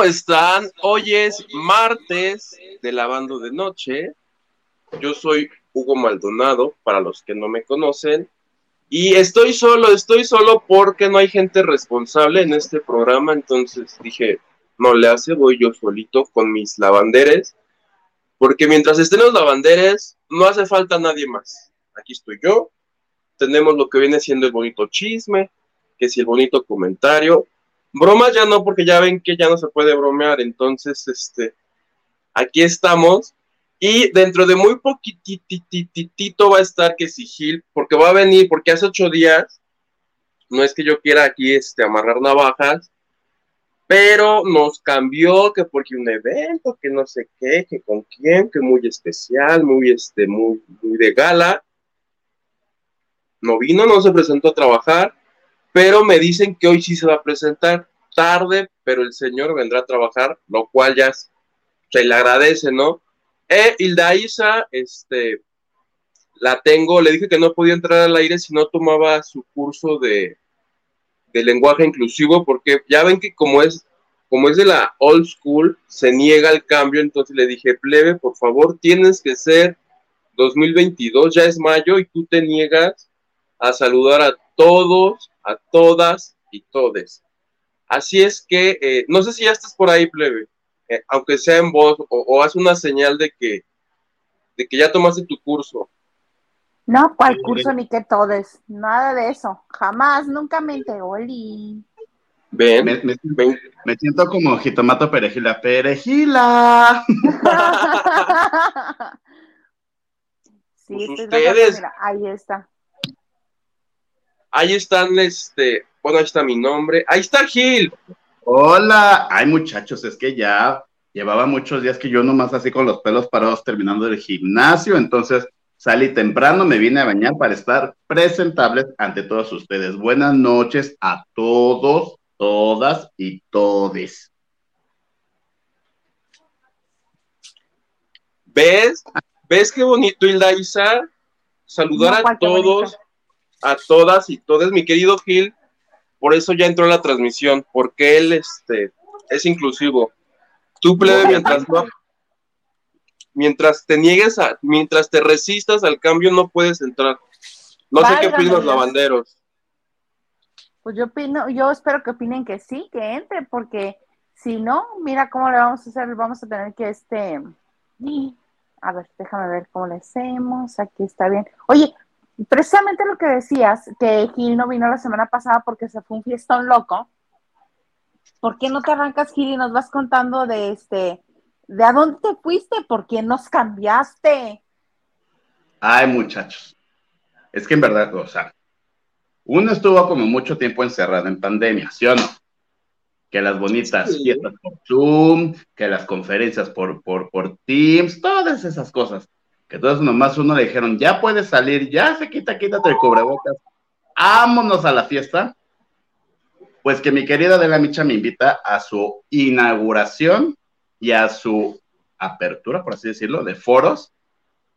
¿Cómo están? Hoy es martes de lavando de noche. Yo soy Hugo Maldonado, para los que no me conocen. Y estoy solo, estoy solo porque no hay gente responsable en este programa. Entonces dije, no le hace, voy yo solito con mis lavanderes. Porque mientras estén los lavanderes, no hace falta nadie más. Aquí estoy yo. Tenemos lo que viene siendo el bonito chisme, que si el bonito comentario. Bromas ya no, porque ya ven que ya no se puede bromear. Entonces, este, aquí estamos. Y dentro de muy poquitito va a estar que Sigil, porque va a venir, porque hace ocho días, no es que yo quiera aquí este, amarrar navajas, pero nos cambió que porque un evento, que no sé qué, que con quién, que muy especial, muy, este, muy, muy de gala. No vino, no se presentó a trabajar, pero me dicen que hoy sí se va a presentar tarde, pero el señor vendrá a trabajar, lo cual ya se le agradece, ¿no? E Hilda Isa, este, la tengo, le dije que no podía entrar al aire si no tomaba su curso de, de lenguaje inclusivo, porque ya ven que como es, como es de la old school, se niega el cambio, entonces le dije, plebe, por favor, tienes que ser 2022, ya es mayo y tú te niegas a saludar a todos, a todas y todes. Así es que, eh, no sé si ya estás por ahí, plebe. Eh, aunque sea en voz, o, haz una señal de que, de que ya tomaste tu curso. No, ¿cuál curso ni que todes? Nada de eso. Jamás, nunca me Oli. Ven, me, siento como jitomato perejila. ¡Perejila! sí, pues ustedes. ahí está. Ahí están, este, bueno, ahí está mi nombre. Ahí está Gil. Hola, ay muchachos, es que ya llevaba muchos días que yo nomás así con los pelos parados terminando el gimnasio, entonces salí temprano, me vine a bañar para estar presentables ante todos ustedes. Buenas noches a todos, todas y todes. ¿Ves? ¿Ves qué bonito, Hilda Isa? Saludar a todos, a todas y todos, mi querido Gil por eso ya entró la transmisión, porque él este, es inclusivo. Tú, plebe, mientras mientras te niegues a, mientras te resistas al cambio, no puedes entrar. No sé qué opinan los lavanderos. Pues yo opino, yo espero que opinen que sí, que entre, porque si no, mira cómo le vamos a hacer, vamos a tener que este, a ver, déjame ver cómo le hacemos, aquí está bien. Oye, precisamente lo que decías, que Gil no vino la semana pasada porque se fue un fiestón loco. ¿Por qué no te arrancas, Gil, y nos vas contando de este, de a dónde te fuiste? ¿Por qué nos cambiaste? Ay, muchachos. Es que en verdad, o sea, uno estuvo como mucho tiempo encerrado en pandemia, ¿sí o no? Que las bonitas fiestas por Zoom, que las conferencias por, por, por Teams, todas esas cosas que todos nomás uno le dijeron, ya puedes salir, ya se quita, quítate el cubrebocas, vámonos a la fiesta. Pues que mi querida de la Micha me invita a su inauguración y a su apertura, por así decirlo, de foros.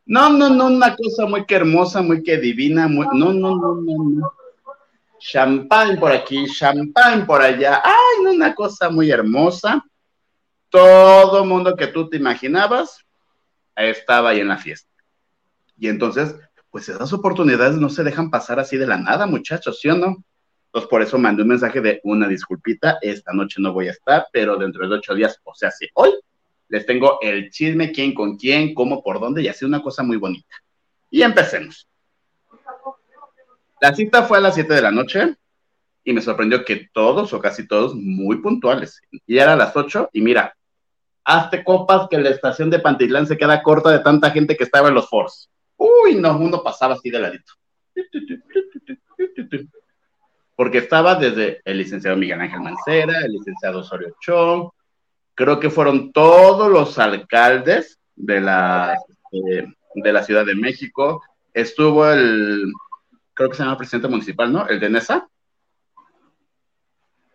No, no, no, una cosa muy que hermosa, muy que divina, muy, no, no, no, no, no. Champán por aquí, champán por allá. Ay, una cosa muy hermosa. Todo mundo que tú te imaginabas, estaba ahí en la fiesta. Y entonces, pues esas oportunidades no se dejan pasar así de la nada, muchachos, ¿sí o no? Entonces, por eso mandé un mensaje de una disculpita, esta noche no voy a estar, pero dentro de ocho días, o sea, sí, hoy les tengo el chisme, quién con quién, cómo, por dónde, y así una cosa muy bonita. Y empecemos. La cita fue a las siete de la noche y me sorprendió que todos o casi todos muy puntuales. Y era a las ocho y mira, hazte copas que la estación de Pantitlán se queda corta de tanta gente que estaba en los foros. Uy, no, uno pasaba así de ladito. Porque estaba desde el licenciado Miguel Ángel Mancera, el licenciado Osorio Chong, creo que fueron todos los alcaldes de la, eh, de la Ciudad de México. Estuvo el, creo que se llama presidente municipal, ¿no? El de Nesa,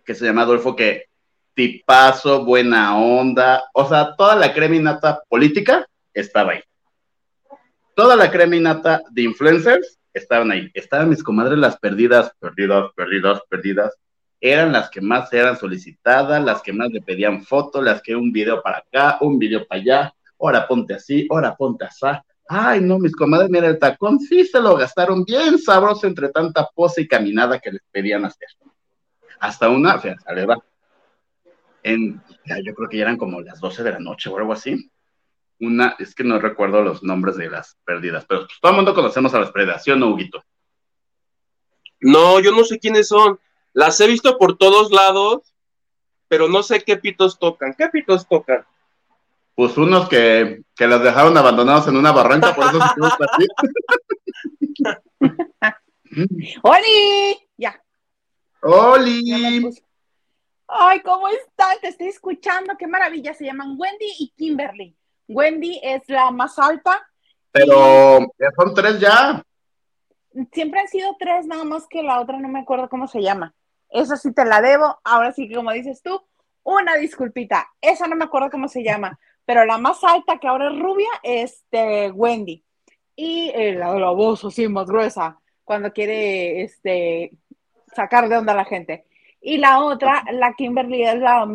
que se llama Adolfo, que tipazo, buena onda, o sea, toda la creminata política estaba ahí. Toda la creminata de influencers estaban ahí. Estaban mis comadres las perdidas, perdidas, perdidas, perdidas. eran las que más eran solicitadas, las que más le pedían fotos, las que un video para acá, un video para allá, ahora ponte así, ahora ponte así. Ay, no, mis comadres, mira el tacón, sí se lo gastaron bien sabroso entre tanta pose y caminada que les pedían hacer. Hasta una, fíjate, va. En, yo creo que ya eran como las 12 de la noche o algo así. Una, es que no recuerdo los nombres de las perdidas, pero pues, todo el mundo conocemos a las perdidas, ¿sí o no, Huguito? No, yo no sé quiénes son. Las he visto por todos lados, pero no sé qué pitos tocan. ¿Qué pitos tocan? Pues unos que, que las dejaron abandonados en una barranca, por eso se así. ¡Oli! Ya. ¡Oli! Ay, ¿cómo están? Te estoy escuchando. Qué maravilla. Se llaman Wendy y Kimberly. Wendy es la más alta. Pero son tres ya. Siempre han sido tres, nada más que la otra no me acuerdo cómo se llama. Esa sí te la debo. Ahora sí que como dices tú, una disculpita. Esa no me acuerdo cómo se llama pero la más alta, que ahora es rubia, es este, Wendy. Y eh, la, la, voz así más gruesa, cuando quiere este, sacar de onda a la gente. Y la otra, la Kimberly, es la,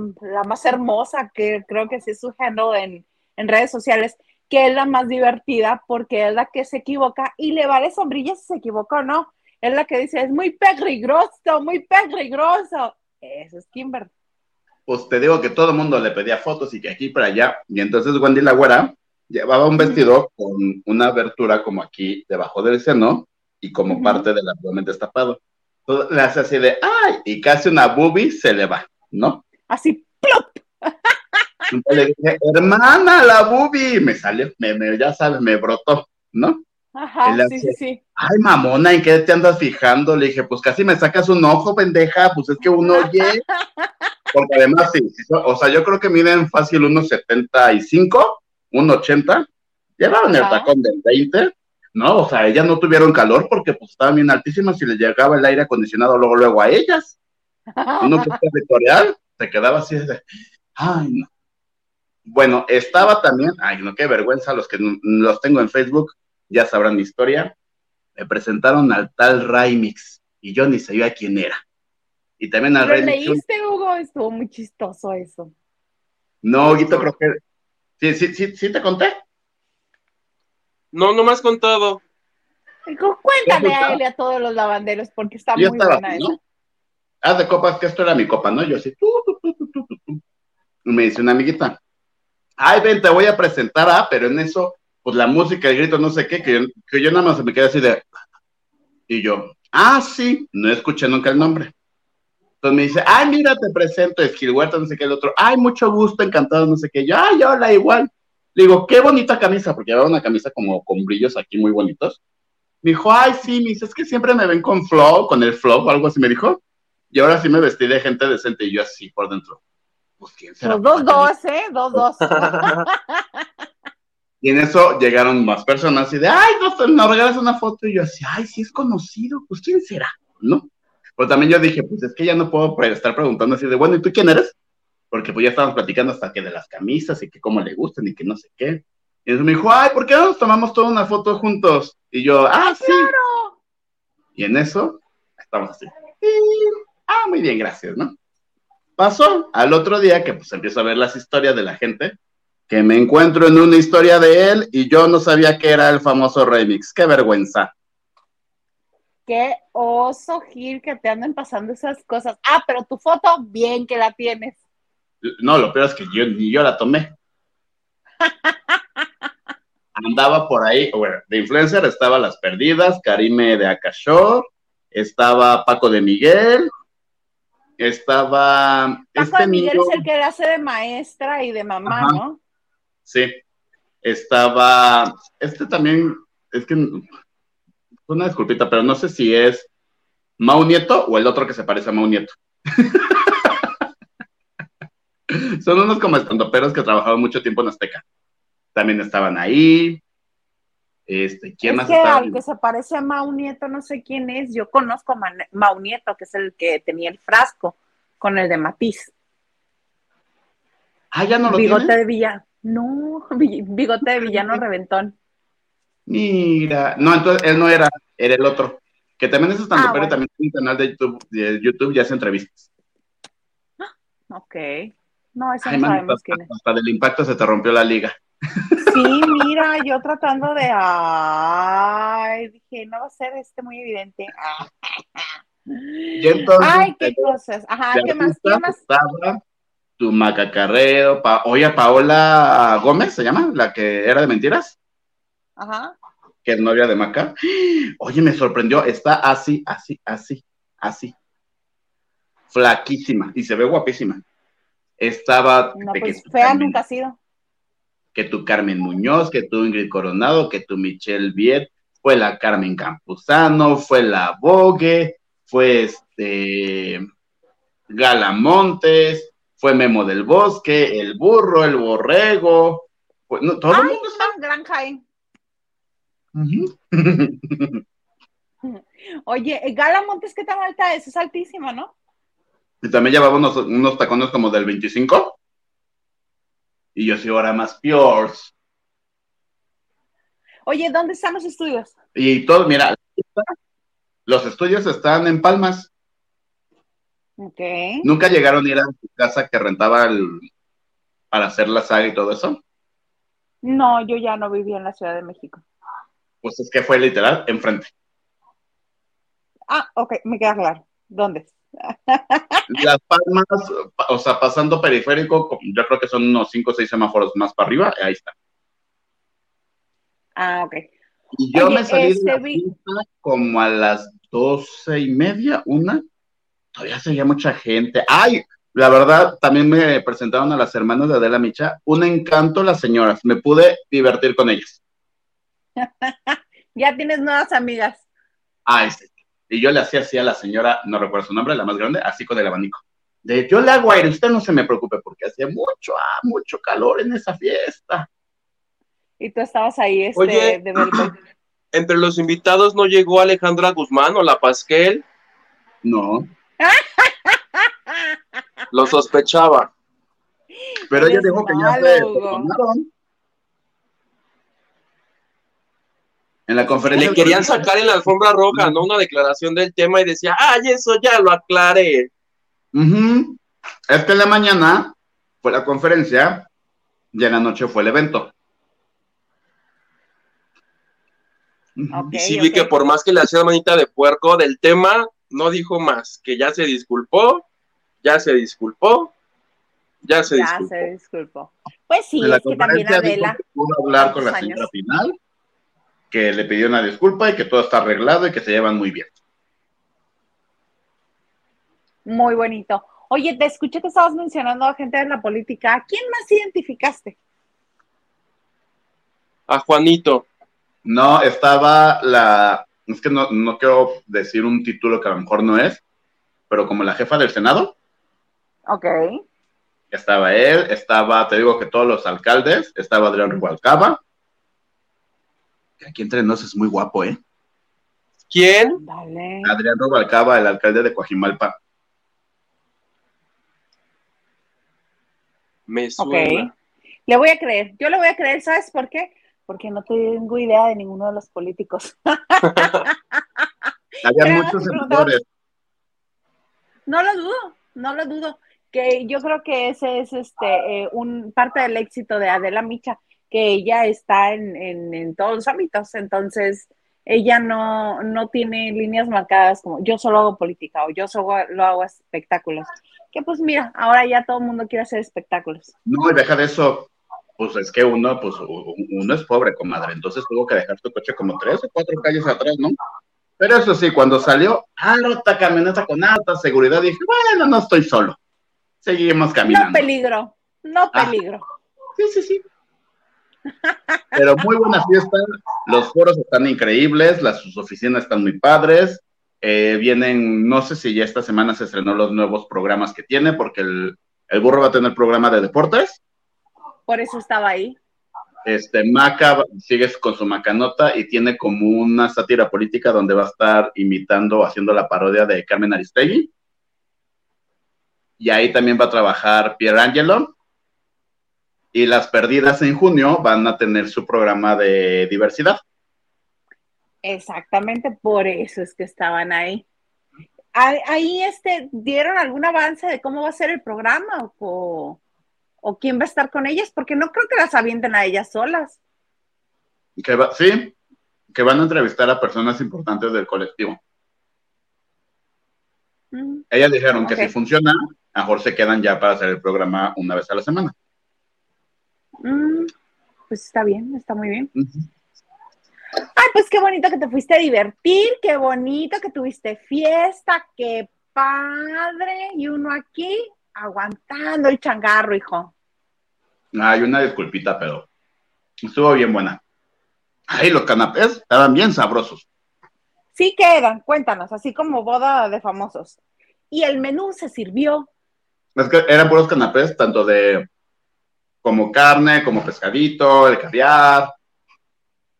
más hermosa, que creo que sí es su handle en, en, redes sociales, que es la más divertida porque es la que se equivoca y le vale sombrilla si se equivoca o no. Es la que dice, es muy peligroso, muy peligroso. Eso es Kimberly pues te digo que todo el mundo le pedía fotos y que aquí para allá. Y entonces Wendy la güera llevaba un vestido con una abertura como aquí debajo del seno y como parte del abdomen destapado. Entonces le hace así de, ¡ay! Y casi una boobie se le va, ¿no? Así, ¡plop! Le dije, hermana, la boobie. Me salió, me, ya sabes, me brotó, ¿no? Ajá, sí, sí, sí. Ay, mamona, ¿en qué te andas fijando? Le dije, pues casi me sacas un ojo, pendeja, pues es que uno oye. Porque además, sí, o sea, yo creo que miden fácil unos 75, 1,80. Llevaron el tacón del 20, ¿no? O sea, ellas no tuvieron calor porque pues estaban bien altísimas y les llegaba el aire acondicionado luego, luego a ellas. Uno que es territorial se quedaba así de, ay, no. Bueno, estaba también, ay, no, qué vergüenza, los que los tengo en Facebook ya sabrán mi historia. Me presentaron al tal Raimix y yo ni sabía quién era. Y también al ¿Lo leíste, Hugo? Estuvo muy chistoso eso. No, Huguito, creo que. ¿Sí, sí, sí, sí te conté? No, no me has contado. Cuéntale a él y a todos los lavanderos, porque está muy buena ¿no? Haz de copas que esto era mi copa, ¿no? Yo así, tú, tú, tú, tú, tú. Me dice una amiguita, ay, ven, te voy a presentar, ah, pero en eso, pues la música, el grito, no sé qué, que yo, nada más me quedé así de. Y yo, ah, sí, no escuché nunca el nombre. Entonces me dice, ay, mira, te presento, Esquil Huerta, no sé qué, el otro, ay, mucho gusto, encantado, no sé qué, yo, ay, hola, igual. Le digo, qué bonita camisa, porque llevaba una camisa como con brillos aquí muy bonitos. Me dijo, ay, sí, me dice, es que siempre me ven con flow, con el flow, o algo así me dijo. Y ahora sí me vestí de gente decente y yo así por dentro. Pues quién será. Los dos, dos, ¿eh? Dos, dos. y en eso llegaron más personas y de, ay, no, nos regalas una foto. Y yo así, ay, sí es conocido, pues quién será, ¿no? Pero también yo dije, pues es que ya no puedo estar preguntando así de, bueno, ¿y tú quién eres? Porque pues ya estábamos platicando hasta que de las camisas y que cómo le gustan y que no sé qué. Y entonces me dijo, ay, ¿por qué no nos tomamos toda una foto juntos? Y yo, ah, sí. Claro. Y en eso, estamos así. ah, muy bien, gracias, ¿no? Pasó al otro día que pues empiezo a ver las historias de la gente, que me encuentro en una historia de él y yo no sabía que era el famoso remix. Qué vergüenza qué oso, Gil, que te anden pasando esas cosas. Ah, pero tu foto, bien que la tienes. No, lo peor es que yo ni yo la tomé. Andaba por ahí, bueno, de influencer estaba Las Perdidas, Karime de Akashor, estaba Paco de Miguel, estaba... Paco este de Miguel es el que hace de maestra y de mamá, ¿no? Sí, estaba, este también, es que una disculpita, pero no sé si es Mau Nieto o el otro que se parece a Mau Nieto. Son unos como estandoperos que trabajaban mucho tiempo en Azteca. También estaban ahí. Este, ¿quién más que Al que se parece a Mau Nieto, no sé quién es. Yo conozco a Mau Nieto, que es el que tenía el frasco con el de Matiz. Ah, ya no lo Bigote de villano. No, bigote de villano reventón. Mira, no, entonces él no era, era el otro. Que también es estando, ah, pero también tiene un canal de YouTube, de YouTube ya hace entrevistas. Ok. No, eso Ay, no mano, sabemos hasta, quién es. hasta del impacto se te rompió la liga. Sí, mira, yo tratando de. Ay, dije, no va a ser este muy evidente. Y entonces, Ay, qué cosas. Ajá, ¿qué más? ¿Qué más? Estaba tu Macacarrero, pa oye, Paola Gómez se llama, la que era de mentiras, Ajá. que es novia de Maca. Oye, me sorprendió, está así, así, así, así. Flaquísima y se ve guapísima. Estaba No, pues fea nunca ha sido. Que tu Carmen Muñoz, que tu Ingrid Coronado, que tu Michelle Viet, fue la Carmen Campuzano, fue la Vogue, fue este Gala Montes, fue Memo del Bosque, el burro, el borrego, fue- no, todo el Ay, mundo está. gran. Oye, eh, Gala Montes, ¿qué tan alta es? Es altísima, ¿no? y también llevaba unos, unos tacones como del 25. Y yo soy ahora más pures. Oye, ¿dónde están los estudios? Y todo, mira, los estudios están en Palmas. Ok. ¿Nunca llegaron a ir a su casa que rentaba el- para hacer la saga y todo eso? No, yo ya no vivía en la Ciudad de México. Pues es que fue literal enfrente. Ah, ok, me queda claro. ¿Dónde? Las Palmas, pa- o sea, pasando periférico, yo creo que son unos 5 o 6 semáforos más para arriba, ahí está. Ah, ok. Y yo Oye, me salí este, de la vi- fiesta como a las doce y media, una. Todavía seguía mucha gente. ¡Ay! La verdad, también me presentaron a las hermanas de Adela Micha. Un encanto las señoras. Me pude divertir con ellas. Ya tienes nuevas amigas. Ay, sí. Y yo le hacía así a la señora, no recuerdo su nombre, la más grande, así con el abanico. De yo le hago aire, usted no se me preocupe, porque hacía mucho, ah, mucho calor en esa fiesta. Y tú estabas ahí, este, Oye. de. Entre los invitados no llegó Alejandra Guzmán o la Pasquel, No, lo sospechaba. pero ella dijo que ya se perdonaron. En la conferencia. Le querían sacar en la alfombra roja, ¿no? Una declaración del tema y decía, ay, eso ya lo aclaré. Ujú. Es que en la mañana fue la conferencia y en la noche fue el evento. Ujú. Ok, Y sí vi que por más que le hacía manita de puerco del tema, no dijo más, que ya se disculpó, ya se disculpó, ya se Ya disculpó. se disculpó. Pues sí, es que también Adela. pudo hablar con la ¿cuántos señora años? Que le pidió una disculpa y que todo está arreglado y que se llevan muy bien. Muy bonito. Oye, te escuché que estabas mencionando a gente de la política. ¿A quién más identificaste? A Juanito. No, estaba la, es que no, no quiero decir un título que a lo mejor no es, pero como la jefa del Senado, Ok. estaba él, estaba, te digo que todos los alcaldes, estaba Adrián Rubalcaba, que aquí entre nos es muy guapo, ¿eh? ¿Quién? Dale. Adrián Rubalcaba, el alcalde de Coajimalpa. Me Ok. suena. Le voy a creer. Yo le voy a creer, ¿sabes por qué? Porque no tengo idea de ninguno de los políticos. Había Pero muchos senadores. No lo dudo, no lo dudo. Que yo creo que ese es este eh, un parte del éxito de Adela Micha, que ella está en, en, en todos los ámbitos. Entonces, ella no, no tiene líneas marcadas como yo solo hago política o yo solo lo hago espectáculos. Que pues mira, ahora ya todo el mundo quiere hacer espectáculos. No, y deja de eso, pues es que uno, pues uno es pobre, comadre, entonces tuvo que dejar su coche como tres o cuatro calles atrás, ¿no? Pero eso sí, cuando salió, otra camioneta con alta seguridad, dije, bueno, no estoy solo. Seguimos No caminando. peligro, no Ah. peligro. Sí, sí, sí. Pero muy buena fiesta, los foros están increíbles, las sus oficinas están muy padres. eh, vienen, no sé si ya esta semana se estrenó los nuevos programas que tiene, porque el, el burro va a tener programa de deportes. Por eso estaba ahí. Este, Maca sigue con su macanota y tiene como una sátira política donde va a estar imitando, haciendo la parodia de Carmen Aristegui. Y ahí también va a trabajar Pierangelo. Y las perdidas en junio van a tener su programa de diversidad. Exactamente, por eso es que estaban ahí. ahí este, dieron algún avance de cómo va a ser el programa o, o quién va a estar con ellas, porque no creo que las avienten a ellas solas. Que sí, que van a entrevistar a personas importantes del colectivo. Mm. Ellas dijeron que si funciona, mejor se quedan ya para hacer el programa una vez a la semana. Mm, pues está bien, está muy bien. Ay, pues qué bonito que te fuiste a divertir, qué bonito que tuviste fiesta, qué padre. Y uno aquí aguantando el changarro, hijo. Hay una disculpita, pero estuvo bien buena. Ay, los canapés estaban bien sabrosos. Sí que eran, cuéntanos, así como boda de famosos. Y el menú se sirvió. Es que eran puros canapés, tanto de como carne, como pescadito, el caviar,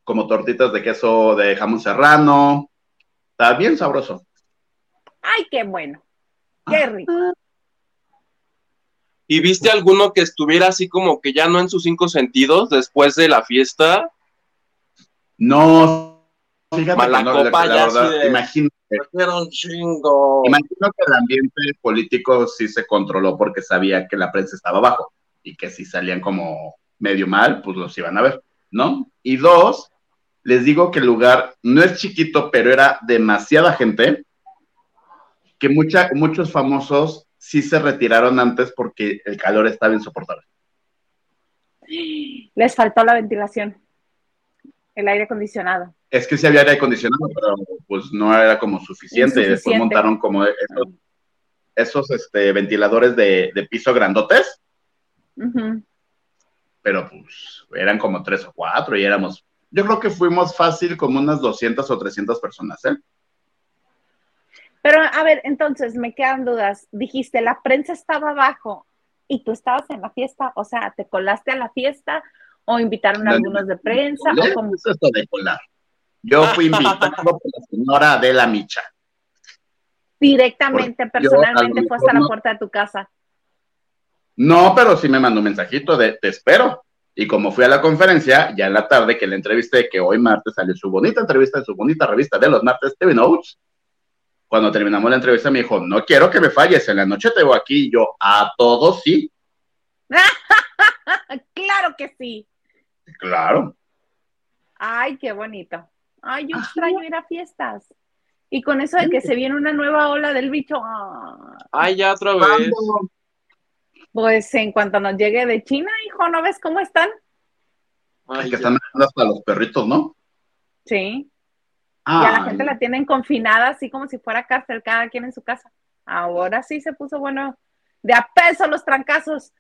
como tortitas de queso de jamón serrano. Está bien sabroso. Ay, qué bueno. Qué rico. ¿Y viste alguno que estuviera así como que ya no en sus cinco sentidos después de la fiesta? No, fíjate la, copa ya verdad, imagino, chingo. imagino que el ambiente político sí se controló porque sabía que la prensa estaba abajo y que si salían como medio mal, pues los iban a ver, ¿no? Y dos, les digo que el lugar no es chiquito, pero era demasiada gente, que mucha, muchos famosos sí se retiraron antes porque el calor estaba insoportable. Les faltó la ventilación, el aire acondicionado. Es que sí había aire acondicionado, pero pues no era como suficiente. Y después montaron como esos, este, ventiladores de, piso grandotes. Pero pues eran como tres o cuatro y éramos yo creo que fuimos fácil como unas 200 o 300 personas, ¿eh? Pero a ver, entonces me quedan dudas. Dijiste, la prensa estaba abajo y tú estabas en la fiesta, o sea, ¿te colaste a la fiesta o invitaron a algunos de prensa? de colar. Yo fui invitado por la señora Adela Micha. Directamente, personalmente, fue hasta la puerta de tu casa. No, pero sí me mandó un mensajito de te espero. Y como fui a la conferencia, ya en la tarde que le entrevisté, que hoy martes salió su bonita entrevista en su bonita revista de los martes, TV Notes, cuando terminamos la entrevista me dijo, no quiero que me falles, en la noche te voy aquí, y yo, a todos sí. claro que sí. Claro. Ay, qué bonito. Ay, yo extraño ir a fiestas. Y con eso de que se viene una nueva ola del bicho. Ay, ya otra vez. Pues en cuanto nos llegue de China, hijo, ¿no ves cómo están? Ay, que están hasta los perritos, ¿no? Sí. Y a la gente la tienen confinada, así como si fuera cárcel, cada quien en su casa. Ahora sí se puso bueno, de a peso los trancazos.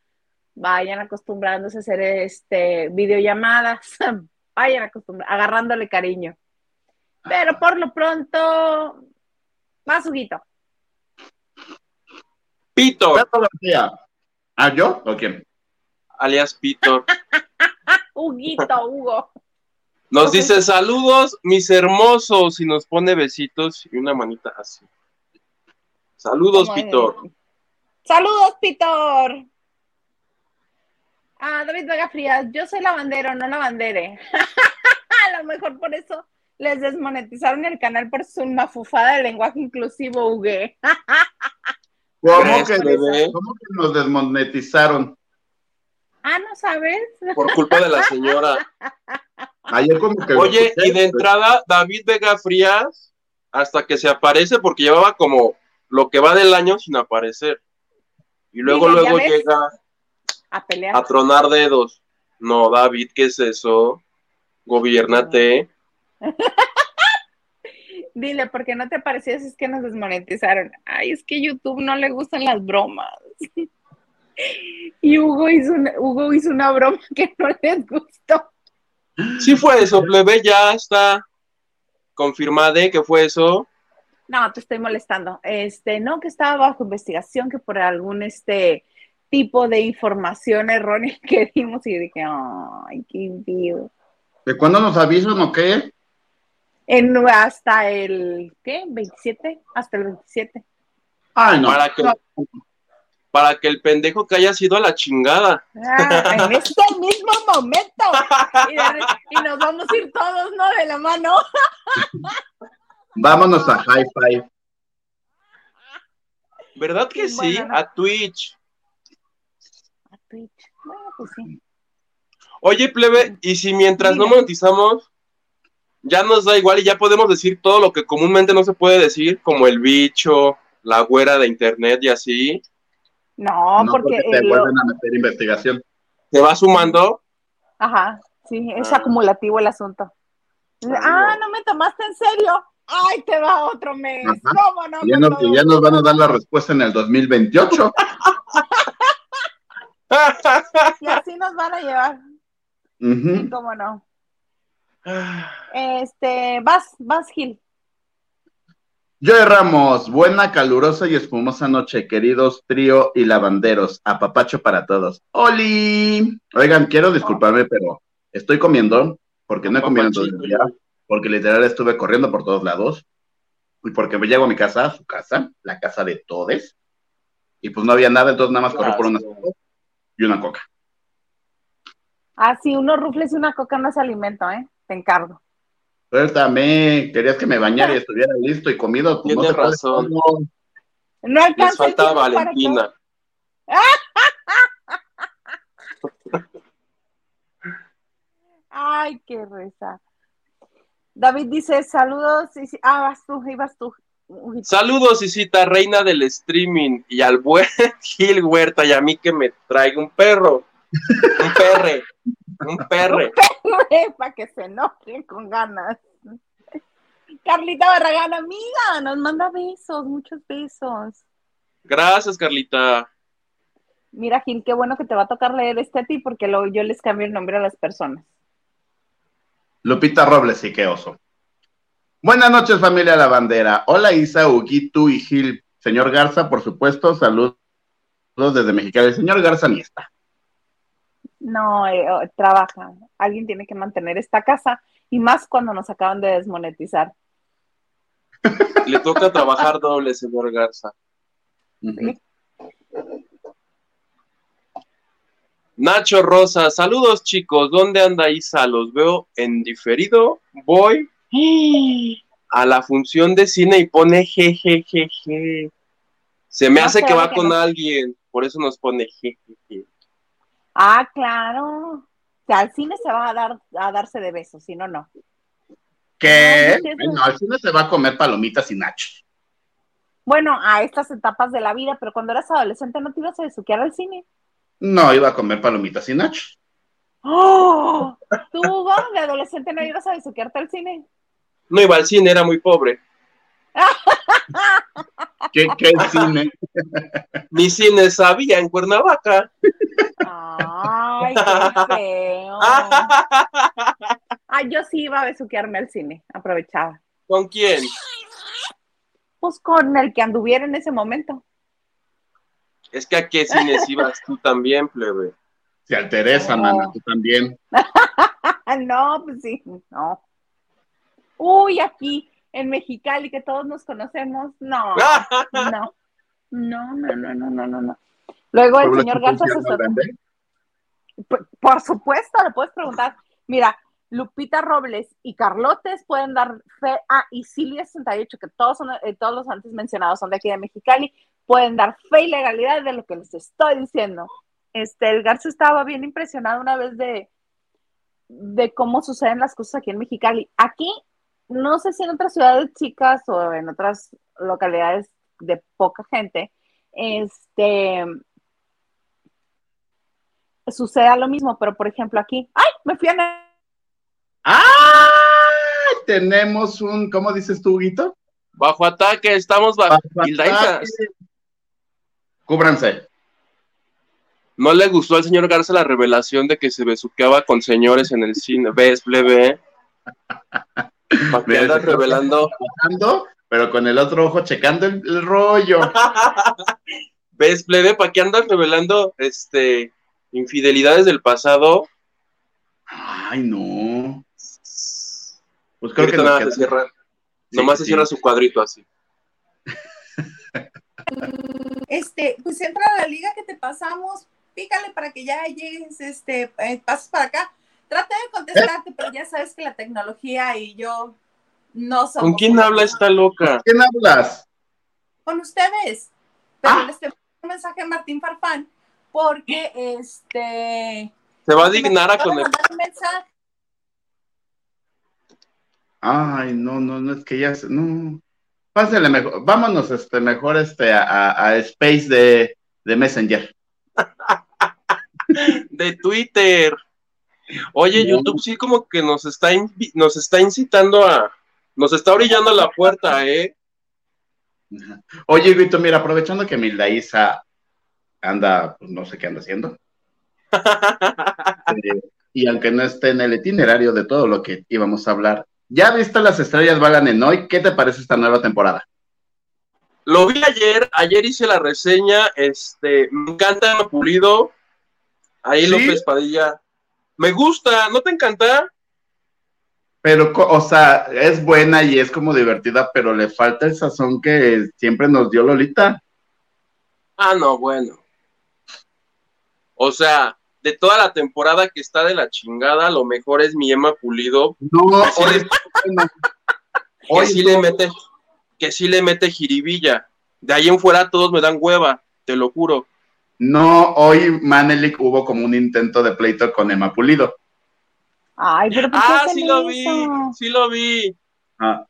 Vayan acostumbrándose a hacer este videollamadas, vayan acostumbrando, agarrándole cariño. Pero por lo pronto, más Huguito. Pito. ¿Ah, yo o quién? Alias Pito. Huguito, Hugo. Nos dice saludos, mis hermosos, y nos pone besitos y una manita así. Saludos, Pitor. Saludos, Pitor. Ah, David Vega Frías, yo soy lavandero, no lavandere. A lo mejor por eso les desmonetizaron el canal por su mafufada de lenguaje inclusivo, Hugo. ¿Cómo que, nos desmonetizaron? Ah, ¿no sabes? Por culpa de la señora. Ayer como que Oye, y de entrada, David Vega Frías, hasta que se aparece, porque llevaba como lo que va del año sin aparecer. Y luego, luego llega a pelear. A tronar dedos. No, David, ¿qué es eso? Gobiernate. Dile, ¿por qué no te parecías? Es que nos desmonetizaron. Ay, es que YouTube no le gustan las bromas. y Hugo hizo, una, Hugo hizo una broma que no les gustó. Sí fue eso, plebe, ya está confirmado que fue eso. No, te estoy molestando. Este, no, que estaba bajo investigación, que por algún este tipo de información errónea que dimos y dije, ay, qué envío. ¿De cuándo nos avisan o qué? En, hasta el, ¿qué? ¿27? Hasta el 27. Ay, no. Para que, para que el pendejo que haya sido a la chingada. Ah, en este mismo momento. Y, nos vamos a ir todos, ¿no? De la mano. Vámonos a High Five. ¿Verdad que Sí, sí? bueno, no. A Twitch. A Twitch. Bueno, pues sí. Oye, plebe, y si mientras no monetizamos, ya nos da igual y ya podemos decir todo lo que comúnmente no se puede decir, como el bicho, la güera de internet y así, No, No, porque, porque te el- vuelven a meter investigación. se va sumando. Ajá, sí, es Ah. acumulativo el asunto. Ah, Ah, no me tomaste en serio. Ay, te va otro mes. Ajá. ¿Cómo no? Y ya, me nos, ya nos van a dar la respuesta en el 2028. Y así nos van a llevar. ¿Cómo no? Este, vas, vas, Gil. Joey Ramos, buena, calurosa y espumosa noche, queridos trío y lavanderos. Apapacho para todos. ¡Oli! Oigan, quiero disculparme, pero estoy comiendo, porque no he comido todo el día, porque literal estuve corriendo por todos lados, y porque me llego a mi casa, a su casa, la casa de todes, y pues no había nada, entonces nada más corrí por unas cosas y una coca. Ah, sí, unos rufles y una coca no es alimento, ¿eh? Te encargo. Suéltame, querías que me bañara y estuviera listo y comido. Pues no Tienes puede razón. No Les alcanza el falta para. Valentina. Ay, qué reza. David dice, saludos. y si- Ah, vas tú, ibas tú. Saludos, Isita, reina del streaming, y al buen Gil Huerta, y a mí que me traiga un perro. Un perre. Un perre. para que se enojen con ganas. Carlita Barragán, amiga, nos manda besos, muchos besos. Gracias, Carlita. Mira, Gil, qué bueno que te va a tocar leer este a ti porque luego yo les cambio el nombre a las personas. Lupita Robles y qué oso. Buenas noches, familia La Bandera. Hola, Isa, Huguito y Gil. Señor Garza, por supuesto, saludos desde Mexicali. El señor Garza ni está. No, eh, trabaja. Alguien tiene que mantener esta casa y más cuando nos acaban de desmonetizar. Le toca trabajar doble, señor Garza. Nacho Rosa, saludos chicos, ¿dónde anda Isa? Los veo en diferido. Voy a la función de cine y pone jejejeje. Se me No hace que va que con no. alguien, por eso nos pone jejeje. Ah, claro. O sea, al cine se va a dar a darse de besos, si no, no. ¿Qué? Bueno, al cine se va a comer palomitas y nachos. Bueno, a estas etapas de la vida, pero cuando eras adolescente no te ibas a besuquear al cine. No, iba a comer palomitas y nachos. ¡Oh! ¿Tú, Hugo, de adolescente no ibas a besuquearte al cine? No iba al cine, era muy pobre. ¿Qué, qué cine? Mi cine sabía en Cuernavaca. Ay, qué feo. Ay, yo sí iba a besuquearme al cine, aprovechaba. ¿Con quién? Pues con el que anduviera en ese momento. Es que a qué cines ibas tú también, plebe. Se alteresa, No. mana, tú también. No, pues sí, no. Uy, aquí en Mexicali que todos nos conocemos. No, no, no, no, no, no, no, no. no. Luego el señor Garza se sorprendió. Por, supuesto, le puedes preguntar. Mira, Lupita Robles y Carlotes pueden dar fe, a y Silvia 68, que todos, son, eh, todos los antes mencionados son de aquí de Mexicali, pueden dar fe y legalidad de lo que les estoy diciendo. Este, el Garza estaba bien impresionado una vez de, de cómo suceden las cosas aquí en Mexicali. Aquí no sé si en otras ciudades chicas o en otras localidades de poca gente, este, suceda lo mismo, pero por ejemplo aquí, ¡ay! Me fui a... ¡Ah! Tenemos un, ¿cómo dices tú, Huguito? Bajo ataque, estamos bajo. Ataque. Cúbranse. No le gustó al señor Garza la revelación de que se besuqueaba con señores en el cine. ¿Ves, plebe? ¿Para Mira, andas revelando? Pero con el otro ojo checando el, el rollo. ¿Ves, plebe? ¿Para qué andas revelando este infidelidades del pasado? Ay, no. Pues creo que nada queda- se cierra. Sí, Nomás se sí. cierra su cuadrito así. Este, pues entra a la liga que te pasamos, pícale para que ya llegues, este, eh, pases para acá. Trata de contestarte, pero ya sabes que la tecnología y yo no somos. ¿Con quién habla esta loca? ¿Quién hablas? Con ustedes. Pero Ah. le estoy mandando un mensaje a Martín Farfán porque este. Se va a dignar a con mandar un mensaje. Ay, no, no, no, es que ya, se- no. Pásale mejor, vámonos, este, mejor, este, a, a- a Space de, de Messenger. de Twitter. Oye. YouTube sí como que nos está nos está incitando a nos está orillando a la puerta, ¿eh? Oye, Vito, mira, aprovechando que Milda Isa anda, pues no sé qué anda haciendo, eh, y aunque no esté en el itinerario de todo lo que íbamos a hablar, ¿ya viste las estrellas balan en hoy? ¿Qué te parece esta nueva temporada? Lo vi ayer, ayer hice la reseña, este, me encanta Pulido, ahí ¿Sí? López Padilla, me gusta, ¿no te encanta? Pero, o sea, es buena y es como divertida, pero le falta el sazón que siempre nos dio Lolita. Ah, no, bueno. O sea, de toda la temporada que está de la chingada, lo mejor es mi Emma Pulido, No, hoy, hoy sí no. le mete, que sí le mete jiribilla. De ahí en fuera todos me dan hueva, te lo juro. No, hoy Manelik hubo como un intento de pleito con Emma Pulido. Ay, pero ¿por qué Ah, sí lo vi, sí lo vi. Ah,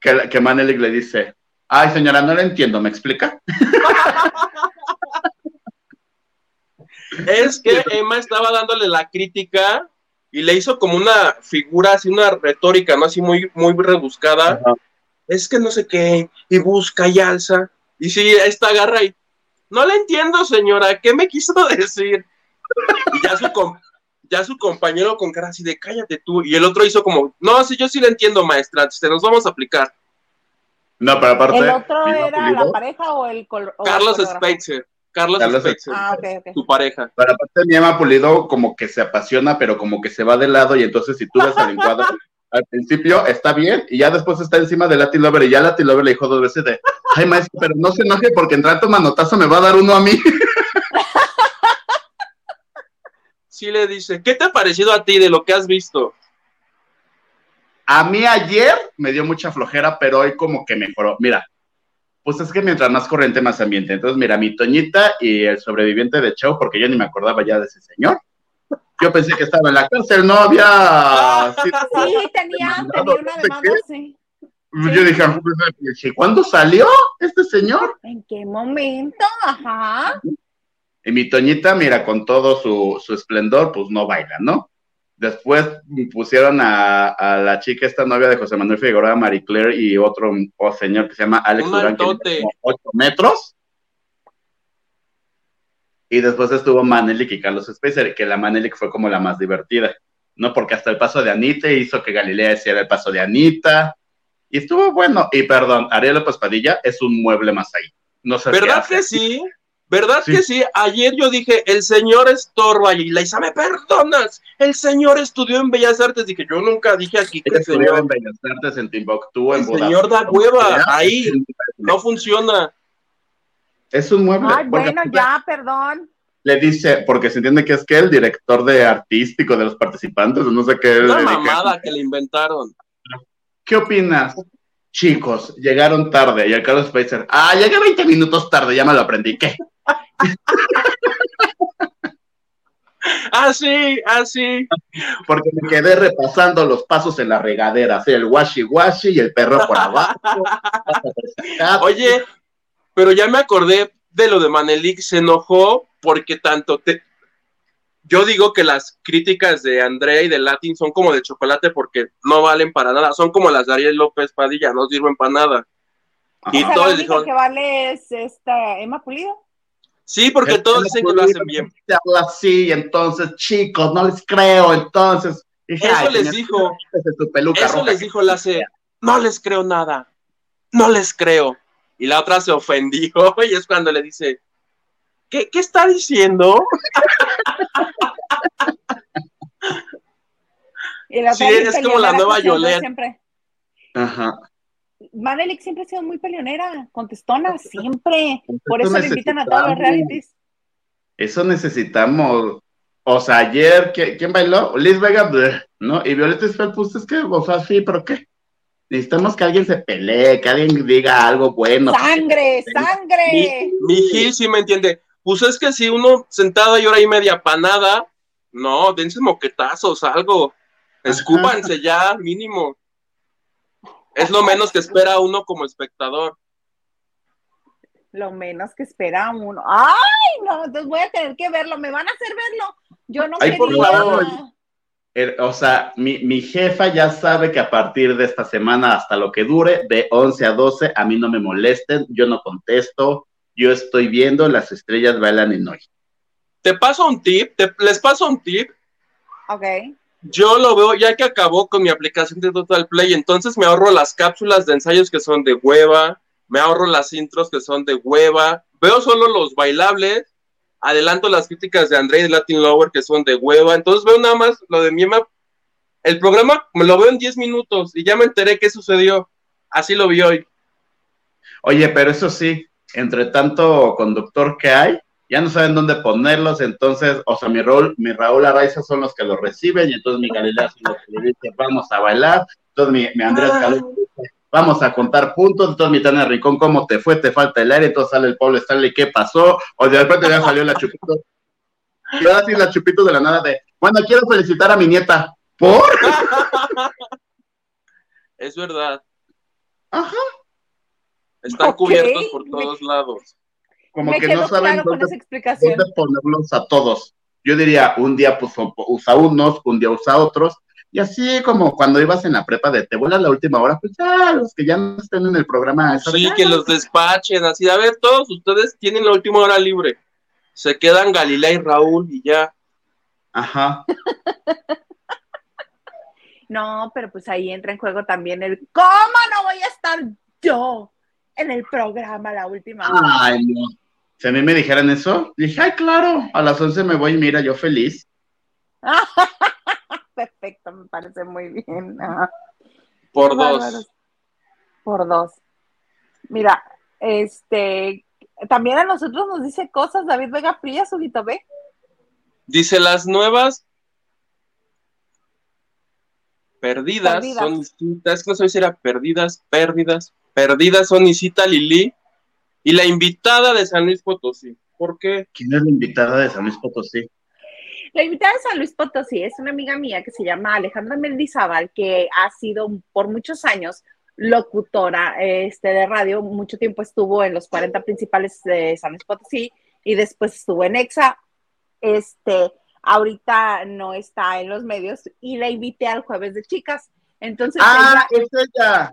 que, que Manelik le dice, ay señora, no la entiendo, ¿me explica? Es que Emma estaba dándole la crítica y le hizo como una figura, así una retórica, ¿no? Así muy, muy rebuscada. Es que no sé qué, y busca y alza. Y sí, esta agarra y. No le entiendo, señora, ¿qué me quiso decir? Y ya su, com- ya su compañero con cara así de cállate tú. Y el otro hizo como, no, sí, yo sí le entiendo, maestra, te nos vamos a aplicar. No, pero aparte... ¿El otro era Pulido, la pareja o el o el Carlos coreógrafo? Spitzer. Carlos, Carlos Spitzer, Ah, ok, ok. su pareja. Pero aparte mi Emma Pulido como que se apasiona, pero como que se va de lado y entonces si tú ves al encuadro, al principio está bien y ya después está encima de Latin Lover y ya Latin Lover le dijo dos veces de, ay maestro, pero no se enoje porque en rato manotazo me va a dar uno a mí. Sí le dice, ¿qué te ha parecido a ti de lo que has visto? A mí ayer me dio mucha flojera, pero hoy como que mejoró. Mira, pues es que mientras más corriente, más ambiente. Entonces, mira, mi Toñita y el sobreviviente de Chau, porque yo ni me acordaba ya de ese señor. Yo pensé que estaba en la cárcel, no había... Sí, tenía, tenía una demanda, sí. Yo dije, "¿Y ¿cuándo salió este señor? ¿En qué momento? Ajá. Y mi Toñita, mira, con todo su, su esplendor, pues no baila, ¿no? Después pusieron a, a la chica, esta novia de José Manuel Figueroa, Marie Claire, y otro oh, señor que se llama Alex Durán, que mide altote. como 8 metros. Y después estuvo Manelik y Carlos Spacer, que la Manelik fue como la más divertida, ¿no? Porque hasta el paso de Anita hizo que Galilea hiciera el paso de Anita. Y estuvo bueno. Y perdón, Ariel López Padilla es un mueble más ahí. No sé qué ¿Verdad hace. que sí? ¿Verdad Sí. que sí? Ayer yo dije, el señor estorba y Laisa, ¿me perdonas? El señor estudió en Bellas Artes. Dije, yo nunca dije aquí que el estudió en Bellas Artes, en Timbuktu, en el señor da hueva. Ahí no funciona. Es un mueble. Ay, bueno, ya, perdón. Le dice, porque se entiende que es que el director de artístico de los participantes, o no sé qué. Una le dije, mamada que le inventaron. ¿Qué opinas? Chicos, llegaron tarde. Y el Carlos Spacer, ah, llegué 20 minutos tarde, ya me lo aprendí. ¿Qué? Así, así. Porque me quedé repasando los pasos en la regadera, así el washi washi y el perro por abajo. Oye, pero ya me acordé de lo de Manelik, se enojó porque tanto te... Yo digo que las críticas de André y de Latin son como de chocolate porque no valen para nada, son como las de Ariel López Padilla, no sirven para nada. Y O sea, todos la única dijeron- que vale es esta Emma Pulido. Sí, porque todos dicen que lo hacen bien. Se habla así, entonces, chicos, no les creo, entonces. Dije, Eso ay, les dijo, peluca eso roja les dijo la C, no les creo nada, no les creo. Y la otra se ofendió y es cuando le dice, ¿qué, qué está diciendo? Y la Sí, es como la nueva Yolette. Siempre. Ajá. Manelik siempre ha sido muy peleonera, contestona, siempre. Por Eso eso le invitan a todos los realities. Eso necesitamos. O sea, ayer, ¿qui- ¿quién bailó? Liz Vega, bleh, ¿no? Y Violeta Isfel, pues es que, o sea, sí, pero ¿qué? Necesitamos que alguien se pelee, que alguien diga algo bueno. ¡Sangre, sangre! Mi, mi Gil sí me entiende. Pues es que si uno sentado y hora y media panada, no, dense moquetazos, algo. Escúpanse ya, mínimo. Es lo menos que espera uno como espectador. Lo menos que espera uno. ¡Ay, no! Entonces voy a tener que verlo. ¿Me van a hacer verlo? Yo no Ay, por quería. favor. O sea, mi, mi jefa ya sabe que a partir de esta semana, hasta lo que dure, de 11 a 12, a mí no me molesten, yo no contesto, yo estoy viendo las estrellas bailan en hoy. Te paso un tip, te- les paso un tip. Ok. Yo lo veo ya que acabó con mi aplicación de Total Play, entonces me ahorro las cápsulas de ensayos que son de hueva, me ahorro las intros que son de hueva, veo solo los bailables, adelanto las críticas de André y de Latin Lover que son de hueva, entonces veo nada más lo de Miema. El programa me lo veo en 10 minutos y ya me enteré qué sucedió. Así lo vi hoy. Oye, pero eso sí, entre tanto conductor que hay, ya no saben dónde ponerlos, entonces, o sea, mi Raúl, mi Raúl Araiza son los que los reciben, y entonces mi Galilea son los que le dicen, vamos a bailar, entonces mi, mi Andrés Ah. Dice, vamos a contar puntos, entonces mi Tania Rincón, ¿cómo te fue? ¿Te falta el aire? Entonces sale el Pablo Stanley, ¿qué pasó? O de repente ya salió la chupito, y ahora sí la chupito de la nada de, bueno, quiero felicitar a mi nieta, ¿por? Es verdad. Ajá. Están cubiertos por me- todos lados. Como Me que no saben claro dónde ponerlos a todos. Yo diría, un día pues usa unos, un día usa otros, y así como cuando ibas en la prepa de te vuelas la última hora, pues ya, los que ya no estén en el programa. esa Sí, vez, que ah, los despachen, así. A ver, todos ustedes tienen la última hora libre. Se quedan Galilea y Raúl y ya. Ajá. No, pero pues ahí entra en juego también el ¿cómo no voy a estar yo en el programa la última hora? Ay, no. Si a mí me dijeran eso, dije, ay, claro, a las 11 me voy y mira, yo feliz. Perfecto, me parece muy bien. Por dos. Por dos. Mira, este, también a nosotros nos dice cosas David Vega Fría, Subito B. Dice las nuevas perdidas, Perdidas. son Isita, es que no sé si era perdidas, pérdidas, perdidas son Isita Lili y la invitada de San Luis Potosí. ¿Por qué? ¿Quién es la invitada de San Luis Potosí? La invitada de San Luis Potosí es una amiga mía que se llama Alejandra Mendizábal, que ha sido por muchos años locutora este, de radio, mucho tiempo estuvo en los 40 principales de San Luis Potosí y después estuvo en EXA. Este, ahorita no está en los medios y la invité al jueves de chicas. Entonces Ah, ella es ella.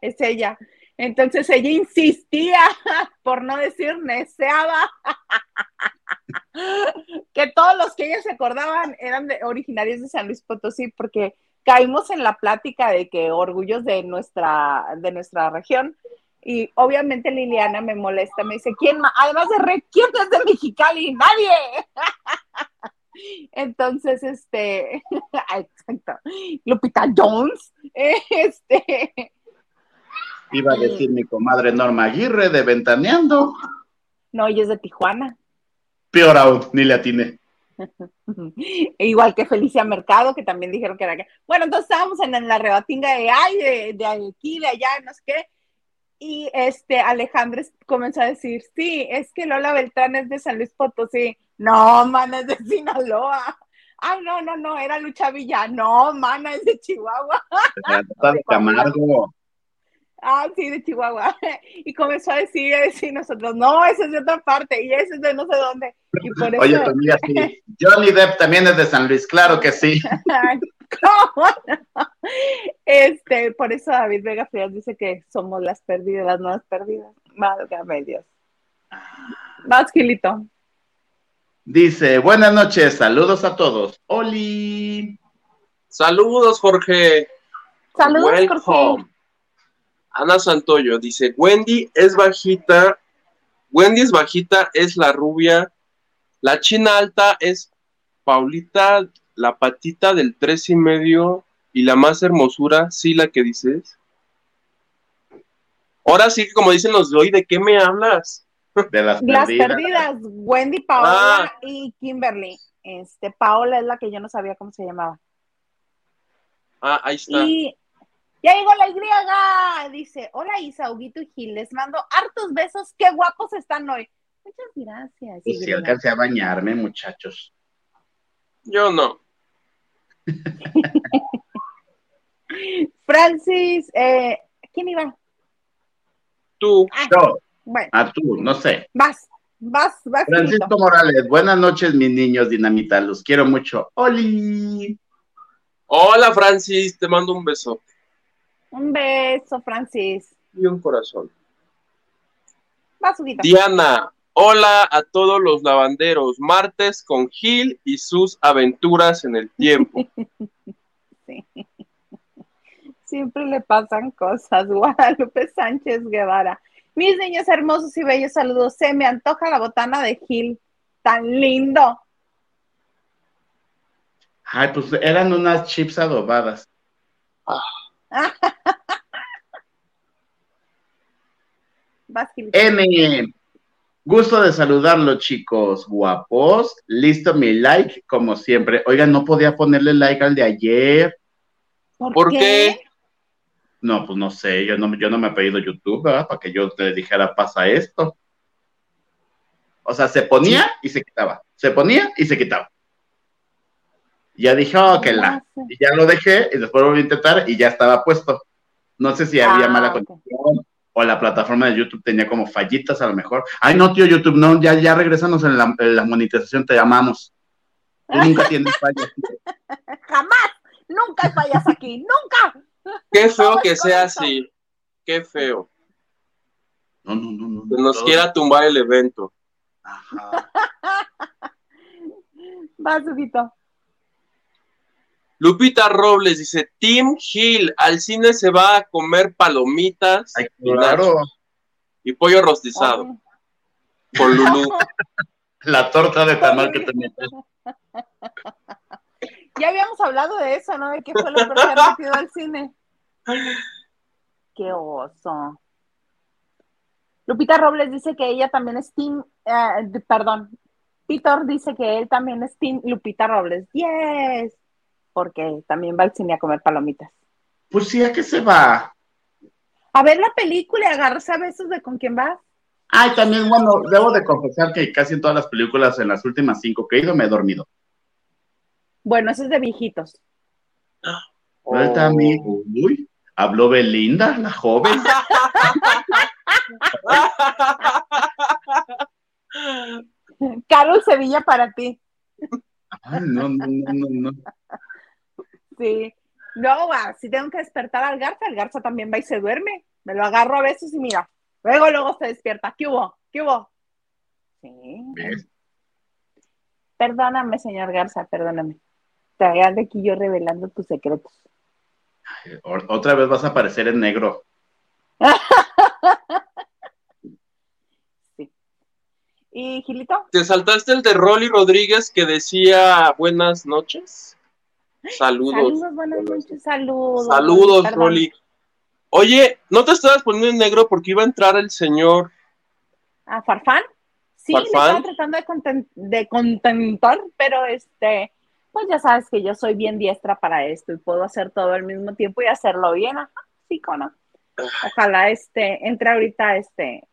es ella. Entonces ella insistía, por no decir neceaba, que todos los que ella se acordaban eran originarios de San Luis Potosí, porque caímos en la plática de que orgullos de nuestra, de nuestra región. Y obviamente Liliana me molesta, me dice, ¿quién más? Además de Red, ¿quién es de Mexicali? Nadie. Entonces, este, exacto, Lupita Jones, este, Iba a decir mi comadre Norma Aguirre de Ventaneando. no, ella es de Tijuana. Peor aún, ni le atiné. E Igual que Felicia Mercado, que también dijeron que era que. Bueno, entonces estábamos en, en la rebatinga de ay, de, de aquí, de allá, no sé qué. Y este Alejandro comenzó a decir, sí, es que Lola Beltrán es de San Luis Potosí. No, mana, es de Sinaloa. Ay, no, no, no, era Lucha Villa. No, mana, es de Chihuahua. De Camargo. Ah, sí, de Chihuahua. Y comenzó a decir, a decir nosotros, no, ese es de otra parte y ese es de no sé dónde. Y por eso, Oye, tu amiga sí. Johnny Depp también es de San Luis, claro que sí. ¿cómo no? Este, por eso David Vega Frías dice que somos las perdidas, las nuevas perdidas. Válgame Dios. Vas, Gilito. Dice, buenas noches, saludos a todos. Oli. Saludos, Jorge. Saludos, Welcome. Jorge. Ana Santoyo dice, Wendy es bajita, Wendy es bajita, es la rubia, la china alta es Paulita, la patita del tres y medio, y la más hermosura, sí, la que dices. Ahora sí que como dicen los de hoy, ¿de qué me hablas? De las, Las perdidas. perdidas, Wendy, Paola Ah. y Kimberly. Este, Paola es la que yo no sabía cómo se llamaba. Ah, ahí está. Y Ya llegó la Y. Dice, hola Isa, Huguito y Gil, les mando hartos besos. Qué guapos están hoy. Muchas gracias. Y alcancé a bañarme, muchachos. Yo no. Francis, eh, ¿quién iba? Tú. Ah, Yo, bueno, a tú, no sé. vas, vas, vas. Francisco. Morales, buenas noches, mis niños dinamita, los quiero mucho. ¡Oli! Hola, Francis, te mando un beso Un beso, Francis. y un corazón. Diana, hola a todos los lavanderos. Martes con Gil y sus aventuras en el tiempo. Sí. Siempre le pasan cosas. Guadalupe Sánchez Guevara. Mis niños hermosos y bellos, saludos. Se me antoja la botana de Gil. Tan lindo. Ay, pues eran unas chips adobadas. Gil. M. Gusto de saludarlo, chicos. Guapos. Listo mi like, como siempre. Oigan, no podía ponerle like al de ayer. ¿Por qué? No, pues no sé. Yo no, yo no me he pedido YouTube, ¿verdad? Para que yo te dijera, pasa esto. O sea, se ponía y se quitaba. Se ponía y se quitaba. Ya dije, oh, que la. No sé. Y ya lo dejé y después volví a intentar y ya estaba puesto. No sé si había Ah, mala conexión o la plataforma de YouTube tenía como fallitas a lo mejor. Ay, no, tío, YouTube, no, ya, ya regresamos en la, en la monetización, te llamamos. Tú nunca tienes fallas. Jamás. Nunca hay fallas aquí. Nunca. Qué feo que sea así. Qué feo. No, no, no, no. Que nos todo- quiera tumbar el evento. Ajá. Huguito. Lupita Robles dice, Tim Hill, al cine se va a comer palomitas Ay, y, claro. nachos y pollo rostizado con Lulú. La torta de tamal que te metes. Ya habíamos hablado de eso, ¿no? De qué fue lo que ha metido al cine. Qué oso. Lupita Robles dice que ella también es Team, eh, perdón, Peter dice que él también es Team Lupita Robles. Yes. Porque también va al cine a comer palomitas. Pues sí, ¿a qué se va? A ver la película y agarrarse a besos de con quién va. Ay, también, bueno, debo de confesar que casi en todas las películas, en las últimas cinco que he ido, me he dormido. Bueno, eso es de viejitos. Mí, uy, habló Belinda, la joven. Carol Sevilla para ti. Ay, no, no, no, no. Sí. No, va, si tengo que despertar al Garza, el Garza también va y se duerme. Me lo agarro a veces y mira, luego, luego se despierta. ¿Qué hubo? ¿Qué hubo? Sí. ¿Ves? Perdóname, señor Garza, perdóname. Te ando aquí yo revelando tus secretos. Otra vez vas a aparecer en negro. Sí. ¿Y Gilito? ¿Te saltaste el de Rolly Rodríguez que decía buenas noches? Saludos. Saludos, buenas noches, saludos. Saludos, Perdón. Rolly. Oye, ¿no te estabas poniendo en negro porque iba a entrar el señor? ¿A Farfán? Sí, me estaba tratando de, conten- de contentar, pero este, pues ya sabes que yo soy bien diestra para esto y puedo hacer todo al mismo tiempo y hacerlo bien, ajá, sí, cono. Ojalá este, entre ahorita este,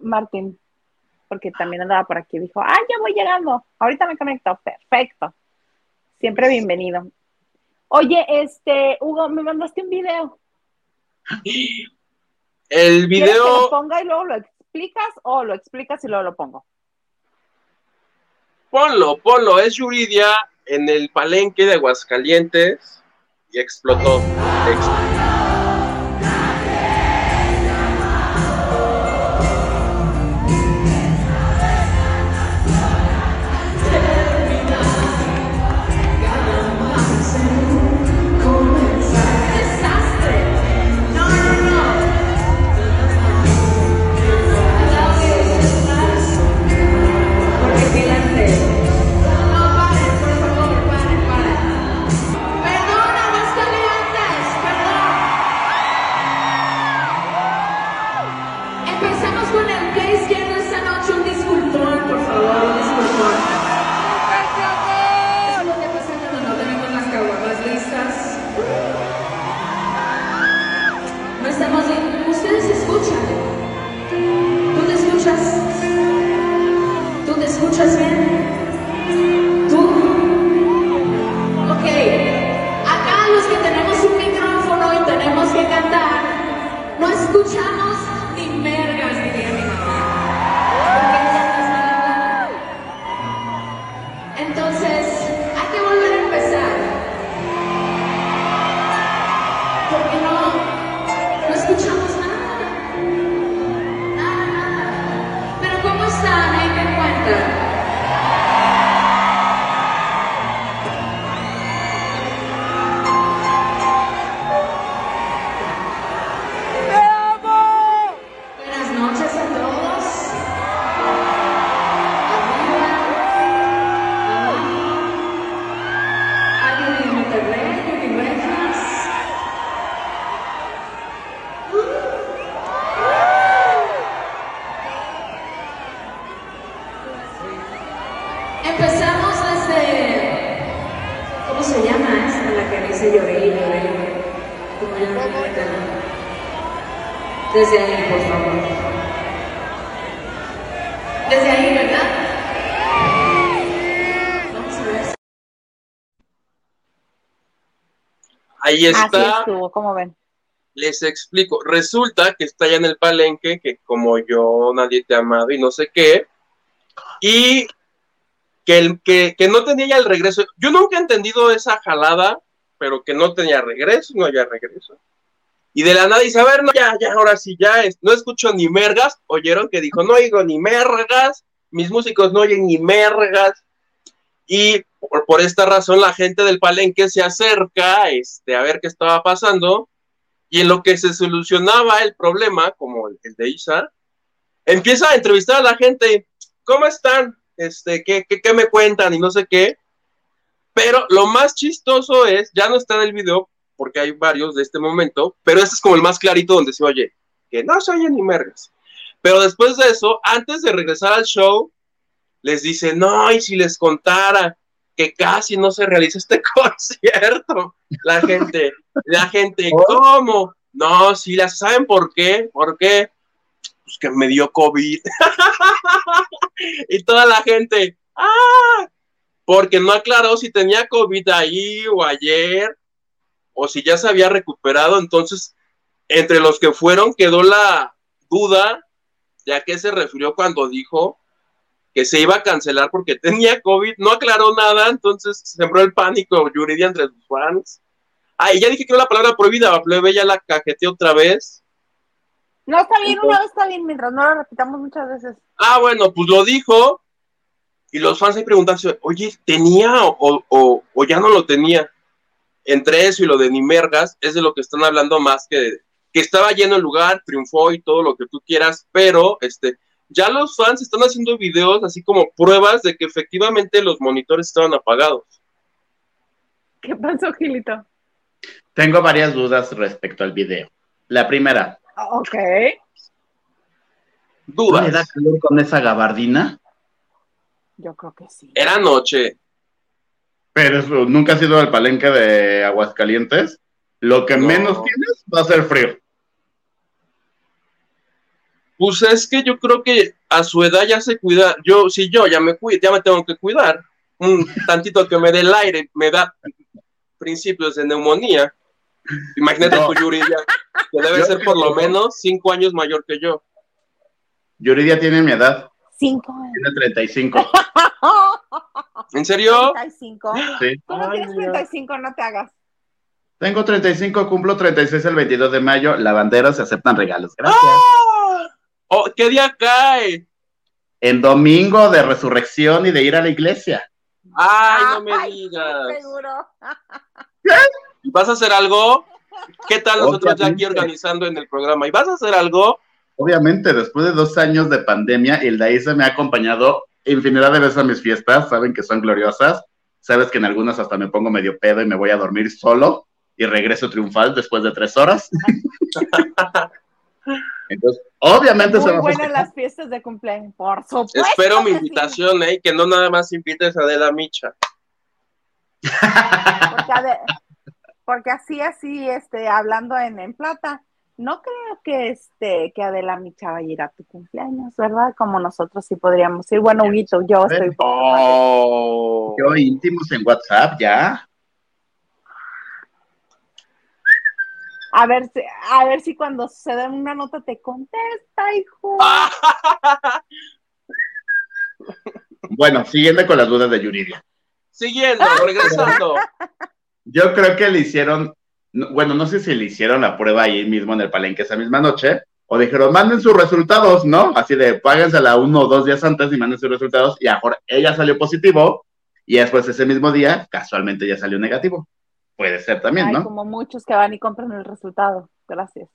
Martín, porque también andaba por aquí, dijo, ah, ya voy llegando, ahorita me conecto, perfecto. Siempre bienvenido. Oye, este, Hugo, me mandaste un video. El ¿Quieres que lo video, ponga y luego lo explicas o lo explicas y luego lo pongo? ponlo, ponlo, es Yuridia en el palenque de Aguascalientes y explotó. Ex- Ahí Así está. estuvo, como ven. Les explico. Resulta que está ya en el palenque, que como yo nadie te ha amado y no sé qué. Y que, el, que, que no tenía ya el regreso. Yo nunca he entendido esa jalada, pero que no tenía regreso, no había regreso. Y de la nada dice, a ver, no, ya, ya, ahora sí, ya, es- no escucho ni mergas. Oyeron que dijo, no oigo ni mergas, mis músicos no oyen ni mergas. Y por, esta razón la gente del palenque se acerca este, a ver qué estaba pasando. Y en lo que se solucionaba el problema, como el, el de Isa, empieza a entrevistar a la gente. ¿Cómo están? Este, ¿qué, qué, qué me cuentan? Y no sé qué. Pero lo más chistoso es, ya no está en el video, porque hay varios de este momento, pero este es como el más clarito donde se oye, que no se oye ni mergas. Pero después de eso, antes de regresar al show, les dice, no, y si les contara que casi no se realiza este concierto. La gente, la gente, ¿cómo? No, si las saben por qué, por qué, pues que me dio COVID. y toda la gente, ah, porque no aclaró si tenía COVID ahí o ayer, o si ya se había recuperado. Entonces, entre los que fueron quedó la duda de a qué se refirió cuando dijo que se iba a cancelar porque tenía COVID, no aclaró nada, entonces sembró el pánico Yuridia entre sus fans. Ah, y ya dije que era la palabra prohibida, la plebe ya la cajeteé otra vez. No, está bien, una vez está bien, mientras no lo repitamos muchas veces. Ah, bueno, pues lo dijo, y los fans se preguntarse, oye, ¿tenía o, o, o ya no lo tenía? Entre eso y lo de Nimergas, es de lo que están hablando más que, que estaba lleno el lugar, triunfó y todo lo que tú quieras, pero este, ya los fans están haciendo videos así como pruebas de que efectivamente los monitores estaban apagados. ¿Qué pasó, Gilito? Tengo varias dudas respecto al video. La primera, Ok. ¿no le da Dudas. calor con esa gabardina? Yo creo que sí. Era noche. Pero eso, nunca has ido al palenque de Aguascalientes. Lo que No. menos tienes va a ser frío. Pues es que yo creo que a su edad ya se cuida. Yo, si yo ya me cuido, ya me tengo que cuidar. Un tantito que me dé el aire, me da principios de neumonía. Imagínate No. tu Yuri ya, que debe Yo ser por lo menos cinco años mayor que yo. Yuridia tiene mi edad, Cinco. tiene 35. ¿En serio? 35. Sí. Tú no Ay, tienes mira. 35, no te hagas. Tengo 35, cumplo 36 el 22 de mayo. Lavanderos se aceptan regalos. Gracias. ¡Ah! Oh, ¿Qué día cae? En domingo de resurrección y de ir a la iglesia. Ay, no me Ay, digas. Seguro. ¿Vas a hacer algo? ¿Qué tal nosotros ya aquí organizando en el programa? ¿Y vas a hacer algo? Obviamente, después de dos años de pandemia, Hildaísa me ha acompañado infinidad de veces a mis fiestas. Saben que son gloriosas. Sabes que en algunas hasta me pongo medio pedo y me voy a dormir solo y regreso triunfal después de tres horas. Entonces, obviamente Muy buenas las fiestas de cumpleaños, por supuesto. Espero mi que sí, invitación, ¿eh? Que no nada más invites a Adela Micha. porque, así, así, este, hablando en, en plata, no creo que este, que Adela Micha vaya a ir a tu cumpleaños, ¿verdad? Como nosotros sí podríamos ir. Bueno, Huguito, yo estoy. Oh. Yo íntimos en WhatsApp, ya. A ver, si- a ver si cuando se den una nota te contesta, hijo. Bueno, siguiendo con las dudas de Yuridia. Siguiendo, regresando. Yo creo que le hicieron, no- bueno, no sé si le hicieron la prueba ahí mismo en el palenque esa misma noche, o dijeron, manden sus resultados, ¿no? Así de, páguensela uno o dos días antes y manden sus resultados, y a mejor ella salió positivo, y después ese mismo día, casualmente ya salió negativo. Puede ser también, Hay ¿no? como muchos que van y compran el resultado. Gracias.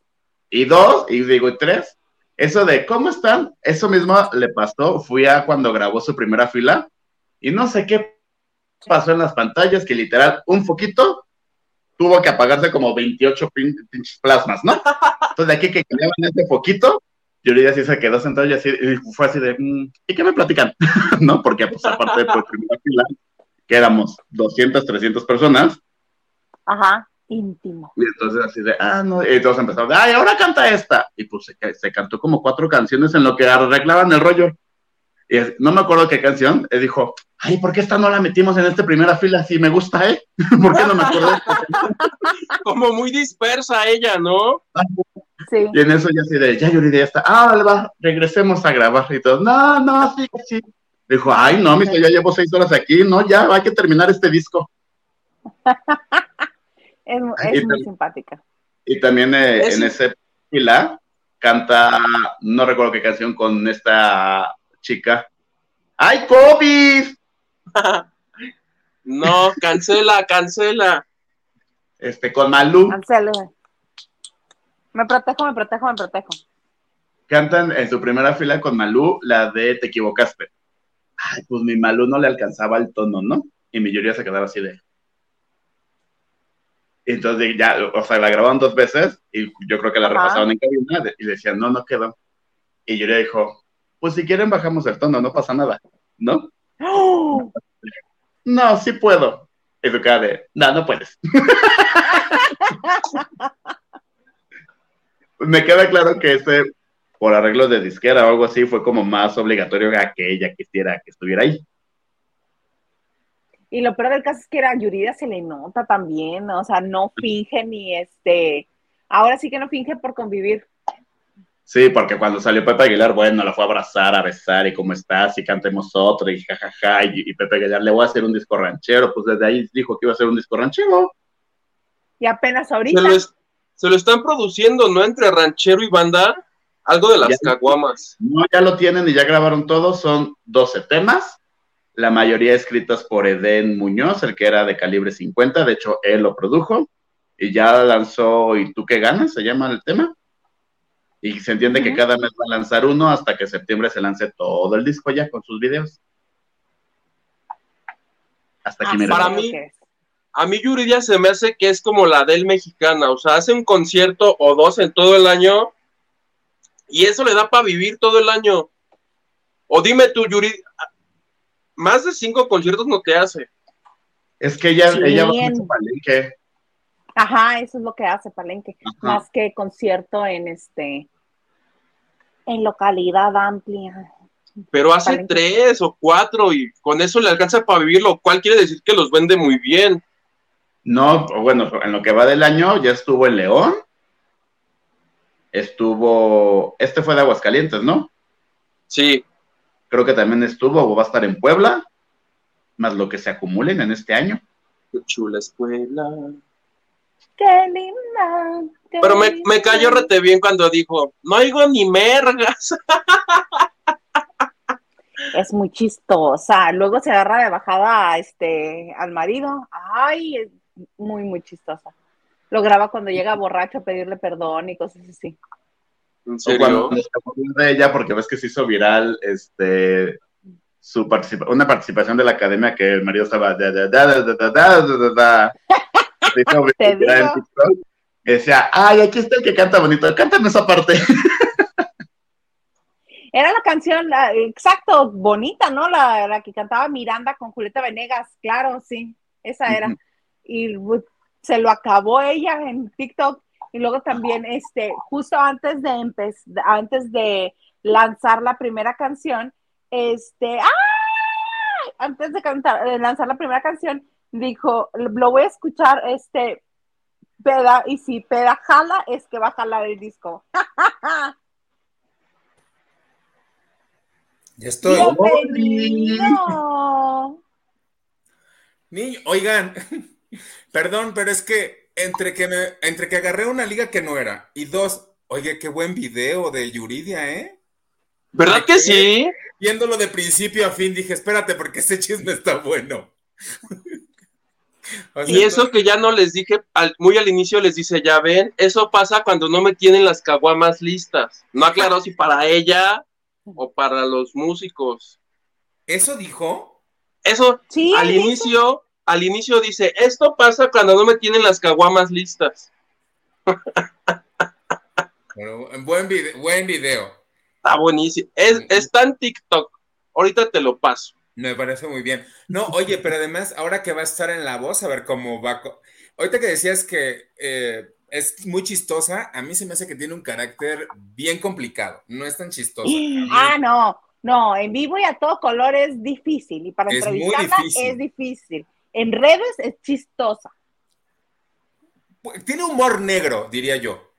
Y dos, y digo, y tres, eso de, ¿cómo están? Eso mismo le pasó, fui a cuando grabó su primera fila, y no sé qué pasó en las pantallas, que literal, un foquito tuvo que apagarse como 28 pin- pinches plasmas, ¿no? Entonces, de aquí que cambiaban ese foquito, Yuridia sí se quedó sentado y así, y fue así de, mm, ¿y qué me platican? ¿No? Porque, pues, aparte de por primera fila, que éramos 200, 300 personas, Ajá. Íntimo. Y entonces así de, ah, no, y todos empezaron, ay, ahora canta esta. Y pues se, se cantó como cuatro canciones en lo que arreglaban el rollo. Y es- no me acuerdo qué canción, él dijo, ay, ¿por qué esta no la metimos en esta primera fila? Si me gusta, ¿eh? ¿Por qué no me acuerdo? Como muy dispersa ella, ¿no? Sí. Y en eso ya así de, ya Yuri, ya está, ah, vale, va, regresemos a grabar. Y todos, no, no, sí, sí. Dijo, ay, no, mijo, ya llevo seis horas aquí, no, ya, hay que terminar este disco. Es, muy simpática. Y también eh, Es- en ese fila canta, no recuerdo qué canción, con esta chica. ¡Ay, COVID! No, cancela, cancela. Este, con Malú. Cancelo. Me protejo, me protejo, me protejo. Cantan en su primera fila con Malú la de Te equivocaste. Ay, pues mi Malú no le alcanzaba el tono, ¿no? Y mi Yuri se quedaba así de. Entonces ya, o sea, la grabaron dos veces y yo creo que la Ajá. repasaron en cabina y decían, no, no quedó. Y Yuri dijo, pues si quieren bajamos el tono, no pasa nada, ¿no? ¡Oh! No, sí puedo. Y su cara de, no, no puedes. Me queda claro que ese, por arreglo de disquera o algo así, fue como más obligatorio a que ella quisiera que estuviera ahí. Y lo peor del caso es que a Yurida se le nota también, o sea, no finge ni este. Ahora sí que no finge por convivir. Sí, porque cuando salió Pepe Aguilar, bueno, la fue a abrazar, a besar, y cómo estás, y cantemos otro, y jajaja, y, y Pepe Aguilar le voy a hacer un disco ranchero, pues desde ahí dijo que iba a hacer un disco ranchero. Y apenas Se ahorita. lo, es- se lo están produciendo, ¿no? Entre ranchero y banda. Algo de las Ya. caguamas. No, ya lo tienen y ya grabaron todo, son 12 temas, la mayoría escritas por Eden Muñoz, el que era de calibre 50, de hecho él lo produjo, y ya lanzó ¿Y tú qué ganas? se llama el tema. Y se entiende que cada mes va a lanzar uno hasta que septiembre se lance todo el disco ya con sus videos. Hasta aquí Ah, mira. para mí- que. A mí Yuridia se me hace que es como la del mexicana, o sea, hace un concierto o dos en todo el año y eso le da para vivir todo el año. O dime tú, Yuri, más de cinco conciertos no te hace. Es que ella, Sí. ella va mucho palenque. Ajá, eso es lo que hace Palenque. Ajá. Más que concierto en este. En localidad amplia. Pero hace Palenque. tres o cuatro y con eso le alcanza para vivir, lo cual quiere decir que los vende muy bien. No, bueno, en lo que va del año ya estuvo en León. Estuvo, este fue de Aguascalientes, ¿no? Sí, Creo que también estuvo o va a estar en Puebla, más lo que se acumulen en este año. qué chula escuela. ¡Qué linda! qué Pero me, me cayó rete bien cuando dijo, no oigo ni mergas. Es muy chistosa. Luego se agarra de bajada este, al marido. Ay, es muy, muy chistosa. Lo graba cuando llega borracho a pedirle perdón y cosas así. ¿En serio? Cuando de ella, porque ves que se hizo viral este, su una participación de la academia que el marido estaba. Da, en TikTok. Decía, ay, aquí está el que canta bonito, cántame esa parte. Era la canción, exacto, bonita, ¿no? La, que cantaba Miranda con Julieta Venegas, claro, sí, esa era. Y pues, se lo acabó ella en TikTok y luego también, este, justo antes de empezar, antes de lanzar la primera canción, este. Antes de cantar, de lanzar la primera canción, dijo, lo voy a escuchar, este, peda, y si peda jala, es que va a jalar el disco. Ya estoy. ¡Bienvenido! Niño, oigan, perdón, pero es que entre que me, entre que agarré una liga que no era y dos, oye, qué buen video de Yuridia, ¿eh? ¿Verdad que sí? Viéndolo de principio a fin, dije, espérate, porque ese chisme está bueno. O sea, Y eso que ya no les dije, al- muy al inicio les dice, ya ven, eso pasa cuando no me tienen las caguamas listas. No aclaró si para ella o para los músicos. ¿Eso dijo? Eso Sí, al inicio, al inicio dice, esto pasa cuando no me tienen las caguamas listas. Bueno, buen video, buen video. Está buenísimo. Es, está en TikTok. Ahorita te lo paso. Me parece muy bien. No, oye, pero además, ahora que va a estar en La Voz, a ver cómo va. ahorita que decías que eh, es muy chistosa, a mí se me hace que tiene un carácter bien complicado. No es tan chistosa. Ah, no, no, en vivo y a todo color es difícil y para Es muy entrevistarla difícil. es difícil. En redes es chistosa. Tiene humor negro, diría yo.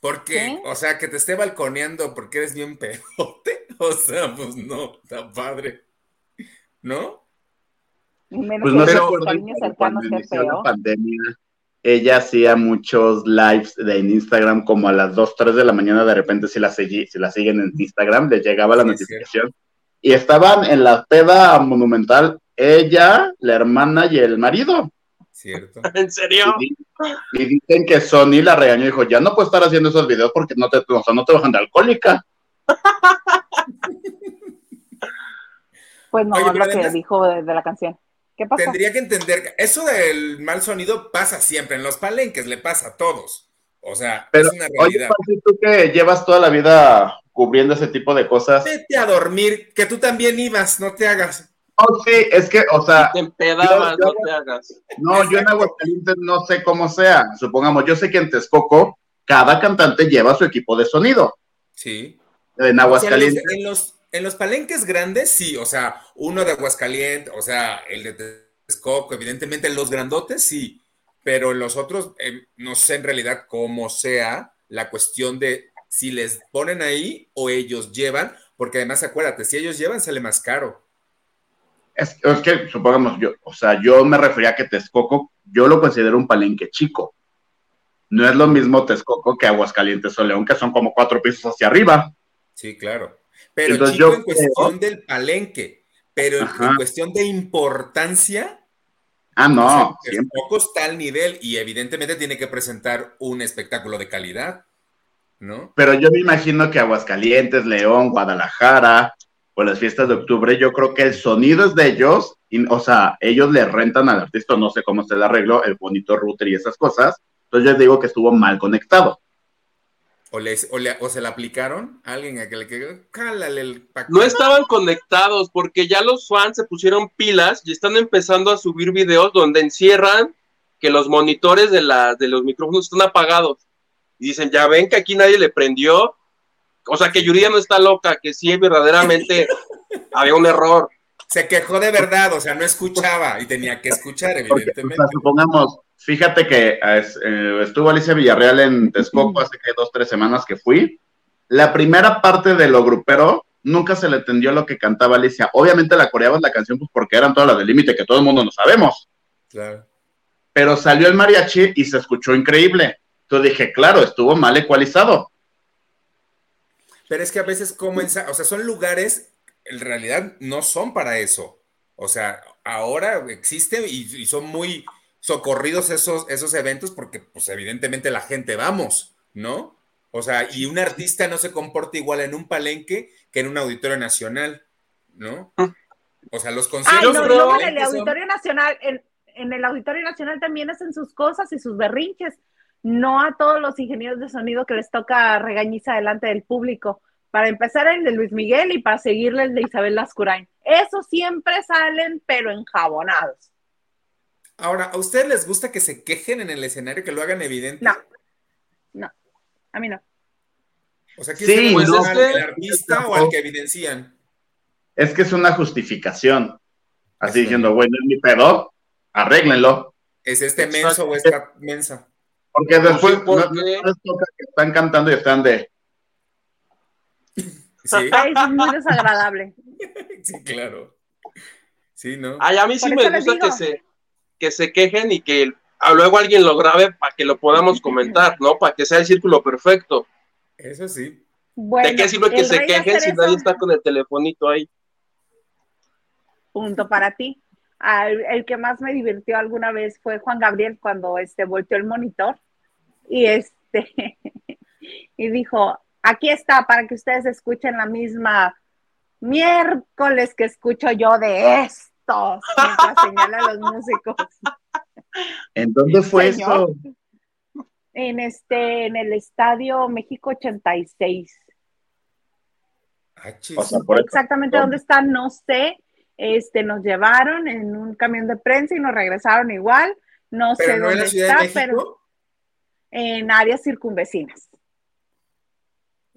Porque, ¿Sí? o sea, que te esté balconeando porque eres bien pedote. O sea, pues no, está padre. ¿No? Menos Pues no los acuerdan cariños cuando qué inició la pandemia, ella hacía muchos lives de, en Instagram como a las 2, 3 de la mañana, de repente si la, seguí, si la siguen en Instagram, les llegaba la Sí, notificación. Y estaban en la peda monumental ella, la hermana y el marido. Cierto. ¿En serio? Y, y dicen que Sony la regañó y dijo, ya no puedes estar haciendo esos videos porque no te, o sea, no te bajan de alcohólica. Pues no, Oye, lo que dijo de, de la canción. ¿Qué pasó? Tendría que entender que eso del mal sonido pasa siempre. En los palenques le pasa a todos. O sea, Pero, es una oye, realidad. Pancho, tú que llevas toda la vida cubriendo ese tipo de cosas. Vete a dormir, que tú también ibas, no te hagas. Oh, sí, es que, o sea, Te empedabas, Yo- yo- no te hagas. No, yo en. Aguascalientes no sé cómo sea. Supongamos, yo sé que en Texcoco cada cantante lleva su equipo de sonido. Sí. En O sea, en, los, Aguascalientes, en los- en los palenques grandes, sí, o sea, uno de Aguascalientes, o sea, el de Texcoco, evidentemente los grandotes, sí, pero en los otros, eh, no sé en realidad cómo sea la cuestión de si les ponen ahí o ellos llevan, porque además acuérdate, si ellos llevan, sale más caro. Es, es que supongamos, yo, o sea, yo me refería a que Texcoco, yo lo considero un palenque chico. No es lo mismo Texcoco que Aguascalientes o León, que son como cuatro pisos hacia arriba. Sí, claro. Pero Entonces, chico yo en cuestión del palenque, pero en, Ajá. en cuestión de importancia, Ah, O no, sea, siempre. Texcoco está al nivel y evidentemente tiene que presentar un espectáculo de calidad, ¿no? Pero yo me imagino que Aguascalientes, León, Guadalajara, o las fiestas de octubre, yo creo que el sonido es de ellos, y, o sea, ellos le rentan al artista, no sé cómo se le arregló, el bonito router y esas cosas. Entonces yo digo que estuvo mal conectado. O, les, o, le- o se la aplicaron a alguien a que le que cálale el paquete. No estaban conectados porque ya los fans se pusieron pilas y están empezando a subir videos donde encierran que los monitores de, la, de los micrófonos están apagados. Y dicen, ya ven que aquí nadie le prendió. O sea, que Yuridia no está loca, que sí verdaderamente había un error. Se quejó de verdad, o sea, no escuchaba y tenía que escuchar, Porque, o evidentemente. sea, supongamos, fíjate que eh, estuvo Alicia Villarreal en Texcoco hace que dos, tres semanas que fui. La primera parte de lo grupero nunca se le entendió lo que cantaba Alicia. Obviamente la coreabas la canción pues porque eran todas las del límite que todo el mundo no sabemos. Claro. Pero salió el mariachi y se escuchó increíble. Entonces dije, claro, estuvo mal ecualizado. Pero es que a veces como ensa- o sea, son lugares, en realidad no son para eso. O sea, ahora existen y, y son muy socorridos esos, esos eventos porque, pues, evidentemente la gente vamos, ¿no? O sea, y un artista no se comporta igual en un palenque que en un auditorio nacional, ¿no? O sea, los Ay, conciertos. no, Yo y creo- luego en el son- Auditorio Nacional, en, en el Auditorio Nacional también hacen sus cosas y sus berrinches. No a todos los ingenieros de sonido que les toca regañiza delante del público. Para empezar el de Luis Miguel y para seguirle el de Isabel Lascurain. Esos siempre salen, pero enjabonados. Ahora, ¿a ustedes les gusta que se quejen en el escenario, que lo hagan evidente? No. No, a mí no. O sea, ¿quién Sí, se al que- al artista o al que evidencian? Es que es una justificación. Así Eso. diciendo, bueno, es mi pedo, arréglenlo. ¿Es este Exacto. menso o esta mensa? Porque después sí, porque- no- no les toca que están cantando y están de, Sí, Ay, es muy desagradable. sí, claro. Sí, ¿no? Ay, a mí sí me gusta que se, que se quejen y que a luego alguien lo grabe para que lo podamos comentar, ¿no? Para que sea el círculo perfecto. Eso sí. Bueno, ¿De qué sirve que se quejen si nadie está con el telefonito ahí? Punto para ti. Al- el que más me divirtió alguna vez fue Juan Gabriel cuando este volteó el monitor y este y dijo, aquí está para que ustedes escuchen la misma miércoles que escucho yo de estos, mientras señala a los músicos. ¿en dónde fue Señor. eso? En este, en el Estadio México 86. Ah. O sea, por eso. Exactamente dónde están, no sé. Este, nos llevaron en un camión de prensa y nos regresaron igual. No sé no dónde está, de pero en áreas circunvecinas.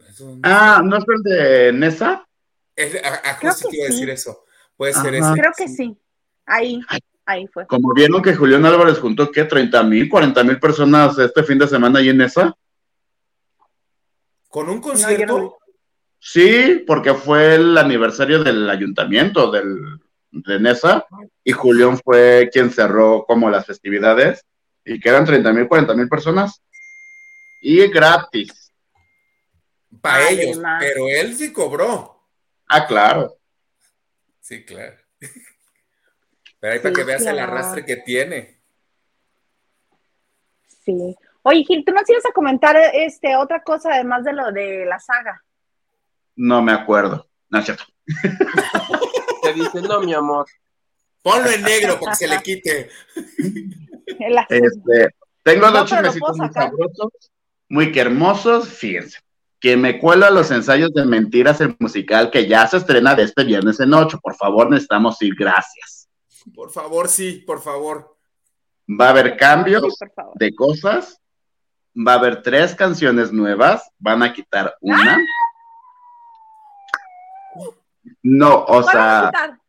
Eso no- Ah, ¿no es el de Nesa? Es- a- a- Creo justo que te iba a decir sí. eso. Puede ser ese. Creo que sí. Ahí, ahí fue. Como vieron que Julián Álvarez juntó, ¿qué? ¿30 mil, 40 mil personas este fin de semana ahí en Nesa? Con un concierto. no- Sí, porque fue el aniversario del ayuntamiento del, de Nesa y Julián fue quien cerró como las festividades y que eran 30 mil, 40 mil personas y gratis. para ellos, pero él sí cobró. Ah, claro. Sí, claro. Pero ahí para que veas el arrastre que tiene. Sí. Oye, Gil, tú nos ibas a comentar este otra cosa además de lo de la saga. No me acuerdo. No es cierto. Te dice, no, mi amor. Ponlo en negro para que se le quite. Este, tengo dos chismecitos muy sabrosos, muy que hermosos. Fíjense, que me cuelo a los ensayos de Mentiras, el musical que ya se estrena de este viernes en 8. Por favor, necesitamos ir. Gracias. Por favor, sí, por favor. Va a haber cambios Sí, de cosas. Va a haber tres canciones nuevas. Van a quitar una. No, o ¿Cuál van a sea, quitar?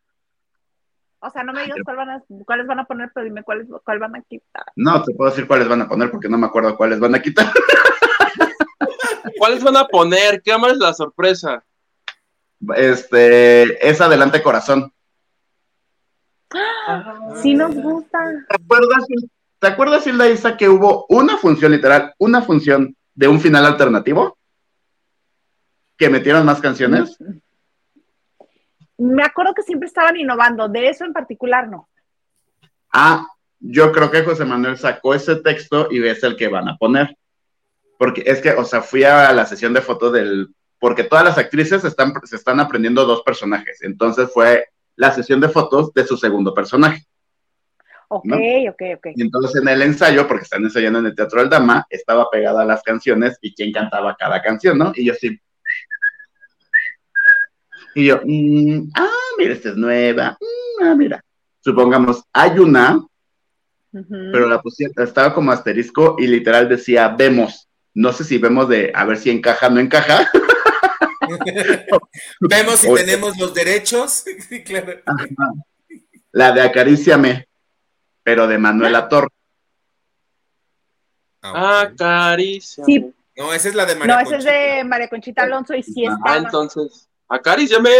O sea, no me digas cuál van a- cuáles van a poner, pero dime cuáles cuál van a quitar. no te puedo decir cuáles van a poner porque no me acuerdo cuáles van a quitar. ¿Cuáles van a poner? ¿Qué más es la sorpresa? Este, es Adelante Corazón. Sí nos gusta. ¿Te acuerdas, ¿te acuerdas, Hilda Isa, que hubo una función literal, una función de un final alternativo? Que metieron más canciones. Me acuerdo que siempre estaban innovando, de eso en particular no. Ah, yo creo que José Manuel sacó ese texto y es el que van a poner. Porque es que, o sea, fui a la sesión de fotos del. Porque todas las actrices están, se están aprendiendo dos personajes. Entonces fue la sesión de fotos de su segundo personaje. Ok, ¿No? ok, ok. Y entonces en el ensayo, porque están ensayando en el Teatro del Dama, estaba pegada a las canciones y quién cantaba cada canción, ¿no? Y yo sí. Y yo, mm, ah, mira, esta es nueva. Mm, ah, mira. Supongamos, hay una, pero la pusieron, estaba como asterisco y literal decía, vemos. No sé si vemos de a ver si encaja o no encaja. Vemos si Oye. tenemos los derechos. Sí, claro. Ajá. La de Acaríciame, pero de Manuela Torre. Ah, ok. caricia. Sí. No, esa es la de María No, ese es de María Conchita Alonso y sí Ah, Ah, entonces, acaríciame.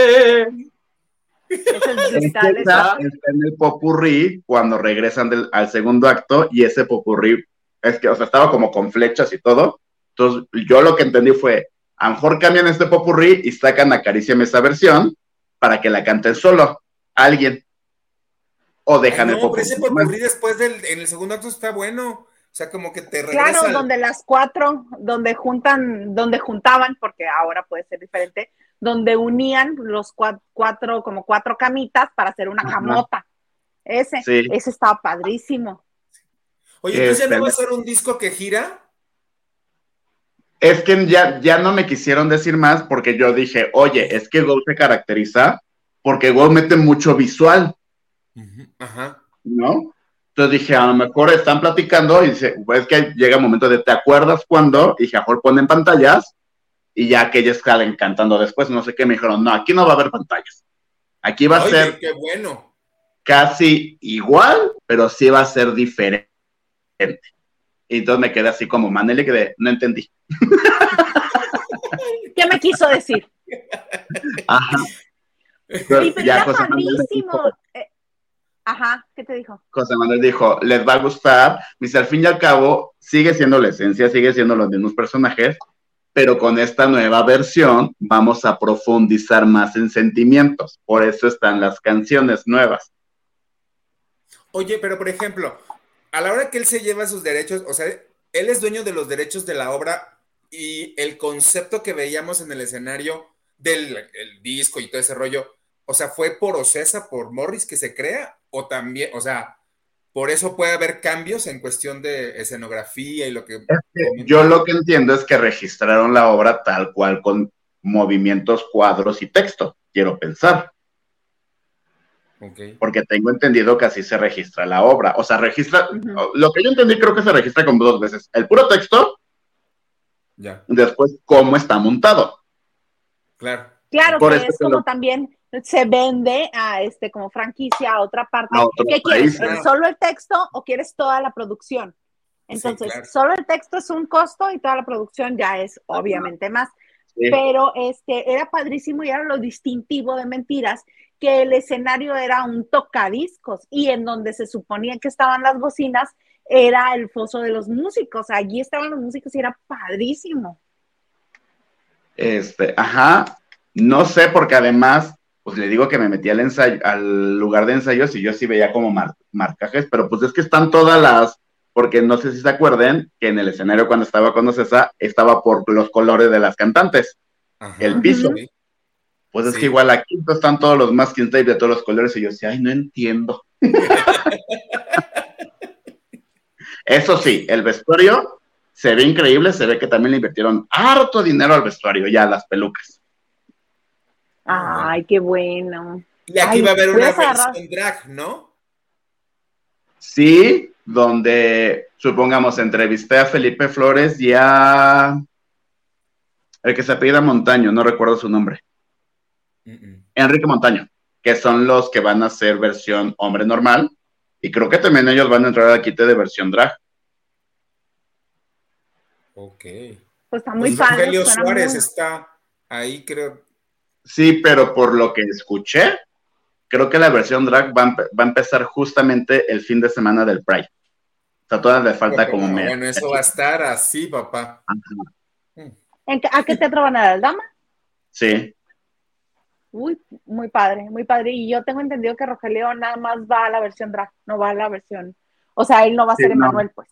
Ese es Es que digital, esa ese- está en el popurrí cuando regresan del- al segundo acto y ese popurrí es que, o sea, estaba como con flechas y todo. Entonces, yo lo que entendí fue, a lo mejor cambian este popurrí y sacan Acaríciame esa versión para que la canten solo alguien. O dejan Ay, el no, pero ese popurrí. popurrí después del, en el segundo acto está bueno. O sea, como que te regresa. Claro, al- donde las cuatro, donde juntan, donde juntaban, porque ahora puede ser diferente, donde unían los cua- cuatro, como cuatro camitas para hacer una Ajá. camota. Ese, Sí. ese estaba padrísimo. Oye, entonces ya Este, no va a ser un disco que gira. Es que ya, ya no me quisieron decir más porque yo dije, oye, es que Go se caracteriza porque Go mete mucho visual. Ajá. ¿no? Entonces dije, a lo mejor están platicando y dice, pues que llega el momento de, ¿te acuerdas cuando? Y dije, a lo mejor ponen pantallas y ya que ellos salen cantando después, no sé qué, me dijeron, no, aquí no va a haber pantallas. Aquí va a Oye, ser qué bueno. casi igual, pero sí va a ser diferente. Y entonces me quedé así como, Manel, y quedé, no entendí. ¿Qué me quiso decir? Ajá. Sí, pero ya era Eh, Ajá, ¿qué te dijo? José Manuel dijo, les va a gustar, dice, al fin y al cabo, sigue siendo la esencia, sigue siendo los mismos personajes, pero con esta nueva versión vamos a profundizar más en sentimientos, por eso están las canciones nuevas. Oye, pero por ejemplo, a la hora que él se lleva sus derechos, o sea, él es dueño de los derechos de la obra y el concepto que veíamos en el escenario del el disco y todo ese rollo, o sea, ¿fue por Ocesa, por Morris que se crea? O también, o sea, por eso puede haber cambios en cuestión de escenografía y lo que... Yo lo que entiendo es que registraron la obra tal cual con movimientos, cuadros y texto, quiero pensar. Ok. porque tengo entendido que así se registra la obra. O sea, registra, lo que yo entendí creo que se registra como dos veces. El puro texto, Ya, después cómo está montado. claro. Claro Por que eso es como lo- también se vende a este como franquicia a otra parte. A otro ¿Qué quieres? ¿Solo el texto o quieres toda la producción? Entonces, claro. solo el texto es un costo y toda la producción ya es obviamente más. Sí. Pero este era padrísimo y era lo distintivo de mentiras que el escenario era un tocadiscos y en donde se suponía que estaban las bocinas era el foso de los músicos. Allí estaban los músicos y era padrísimo. Este, ajá, no sé, porque además, pues le digo que me metí al ensayo, al lugar de ensayos y yo sí veía como mar- marcajes, pero pues es que están todas las, porque no sé si se acuerden que en el escenario cuando estaba con Ocesa estaba por los colores de las cantantes. Ajá. El piso. Sí. Pues es Sí. que igual aquí están todos los masking tape de todos los colores y yo decía, ay, no entiendo. Eso sí, el vestuario se ve increíble, se ve que también le invirtieron harto dinero al vestuario, ya las pelucas. Ay, qué bueno. Y aquí Ay, va a haber una versión drag, ¿no? Sí, donde supongamos entrevisté a Felipe Flores y a el que se apellida Montaño, no recuerdo su nombre. Enrique Montaño, que son los que van a hacer versión hombre normal, y creo que también ellos van a entrar al quite de versión drag. Ok. Pues está muy Pues padre. Suárez muy- está ahí, creo. Sí, pero por lo que escuché, creo que la versión drag va a, empe- va a empezar justamente el fin de semana del Pride. O sea, todavía le falta como No, media. bueno, eso va a estar así, papá. ¿En qué- ¿A qué teatro van a dar el Dama? Sí, Uy, muy padre, muy padre. Y yo tengo entendido que Rogelio nada más va a la versión drag, no va a la versión. O sea, él no va a Sí, ser no. Emanuel, pues.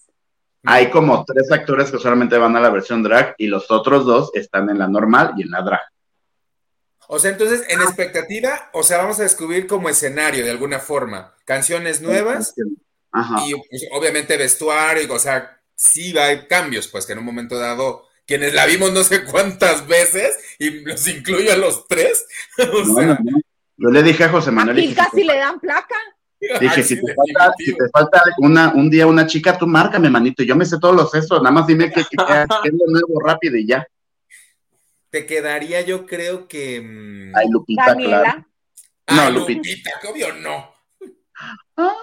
hay como tres actores que solamente van a la versión drag y los otros dos están en la normal y en la drag. O sea, entonces, Ah. en expectativa, o sea, vamos a descubrir como escenario de alguna forma, canciones nuevas Ajá. y pues, obviamente vestuario, o sea, sí va a haber cambios, pues que en un momento dado, quienes la vimos no sé cuántas veces, y los incluyo a los tres, o No, sea, no, no. Yo le dije a José Manuel, Aquí dije, casi si te, le dan placa. dije, ay, si sí, te falta, si te falta una, un día una chica, tú márcame, manito. Yo me sé todos los esos, nada más dime que, que, que- que es lo nuevo rápido y ya. Te quedaría, yo creo que. mm, Ay, Lupita, claro. Daniela, ah, no, Lupita, Lupita. que obvio no. Ah,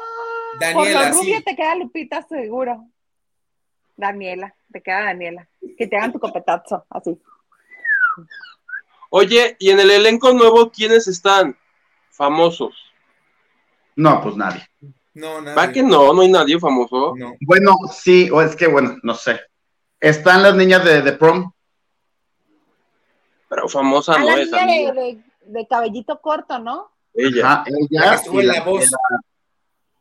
por Daniela, lo sí. te queda Lupita seguro. Daniela, te queda Daniela. Que te hagan tu copetazo, así. Oye, y en el elenco nuevo, ¿quiénes están? Famosos. No, pues nadie. No, nada. ¿Va que no? No hay nadie famoso. No. Bueno, sí, o es que bueno, no sé. Están las niñas de, de prom. Pero famosa A no la es. niña amiga. de, de- de cabellito corto, ¿no? Ella. Ajá, La ella que estuvo la- la voz.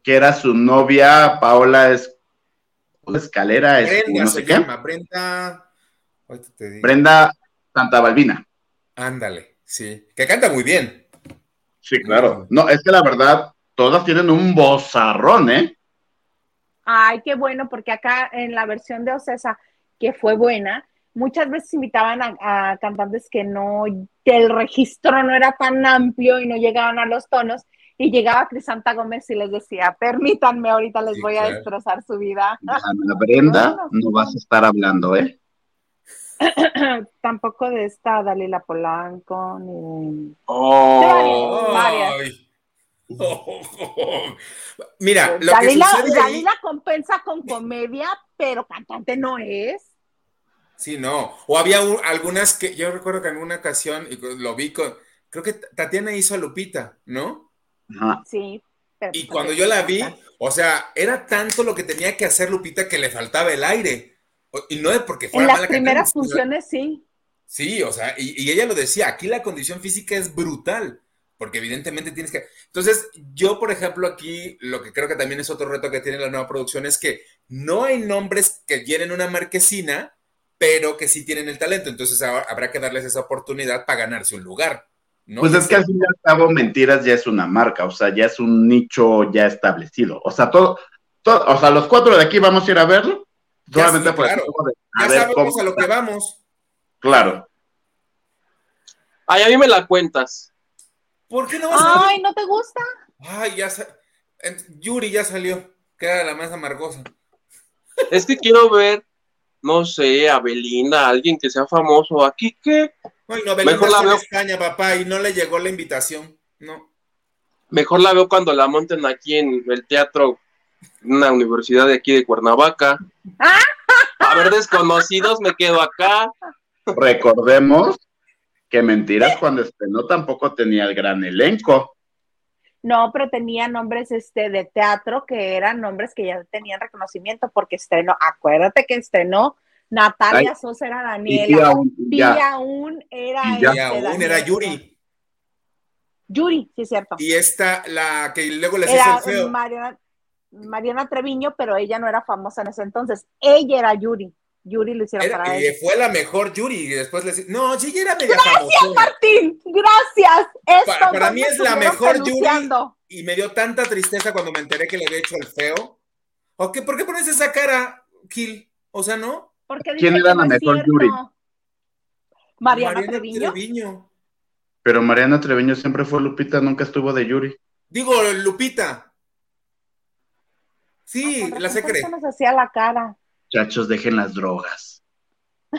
que era su novia, Paola es, Escalera, es, Brenda no se sé qué. llama, Brenda. Ahorita te digo. Brenda Santa Balbina. Ándale, sí. Que canta muy bien. Sí, claro. No, es que la verdad, todas tienen un bozarrón, ¿eh? Ay, qué bueno, porque acá en la versión de Ocesa, que fue buena, muchas veces invitaban a, a cantantes que no, que el registro no era tan amplio y no llegaban a los tonos, y llegaba Crisanta Gómez y les decía, permítanme, ahorita les Sí, voy a claro. destrozar su vida. Ana Brenda, no vas a estar hablando, ¿eh? Tampoco de esta Dalila Polanco, ni de... Oh. Varias. Mira, lo que Dalila, sucede ahí- Dalila compensa con comedia, pero cantante no es. Sí, no. O había un- algunas que yo recuerdo que en una ocasión y lo vi con. Creo que Tatiana hizo a Lupita, ¿no? Ajá. Sí. pero Y pues, cuando ¿qué yo la vi, o sea, era tanto lo que tenía que hacer Lupita que le faltaba el aire. Y no es porque fuera En las mala primeras funciones sí. Sí, o sea, y, y ella lo decía, aquí la condición física es brutal, porque evidentemente tienes que... Entonces, yo, por ejemplo, aquí lo que creo que también es otro reto que tiene la nueva producción es que no hay nombres que llenen una marquesina, pero que sí tienen el talento, entonces ahora habrá que darles esa oportunidad para ganarse un lugar. ¿no? Pues es que al fin y al cabo, Mentiras ya es una marca, o sea, ya es un nicho ya establecido. O sea, todo, todo o sea, los cuatro de aquí vamos a ir a verlo. Ya Solamente sí, por claro. ya ver sabemos cómo a lo que vamos. Claro. Ay, a mí me la cuentas. ¿Por qué no vas a Ay, ¿no te gusta? Ay, ya sa- Yuri ya salió, que era la más amargosa. Es que quiero ver, no sé, a Belinda, a alguien que sea famoso. ¿Aquí qué? Ay, no, Belinda Mejor la veo. España, papá, y no le llegó la invitación. No. Mejor la veo cuando la monten aquí en el teatro, en una universidad de aquí de Cuernavaca. A ver, desconocidos, me quedo acá. Recordemos que Mentiras cuando estrenó tampoco tenía el gran elenco. No, pero tenía nombres este, de teatro que eran nombres que ya tenían reconocimiento porque estrenó, acuérdate que estrenó Natalia Ay, Sosa era Daniela, aún- ya. Pía aún era, este, era Yuri. Yuri, sí es cierto. Y esta, la que luego les hizo Era el feo. Mariana, Mariana Treviño, pero ella no era famosa en ese entonces. Ella era Yuri. Yuri lo hicieron Era- para y ella. fue la mejor Yuri. Y después les No, sí, era media famosa. Martín, gracias. Esto Para- para mí me es la mejor Yuri. peluceando. Y me dio tanta tristeza cuando me enteré que le había hecho el feo. ¿O qué? ¿Por qué pones esa cara, Gil? O sea, ¿no? Porque ¿Quién era la no mejor cierto. Yuri? Mariana, Treviño. Treviño. Pero Mariana Treviño siempre fue Lupita, nunca estuvo de Yuri. Digo, Lupita. Sí, Con la secre. eso nos hacía la cara. Muchachos, dejen las drogas.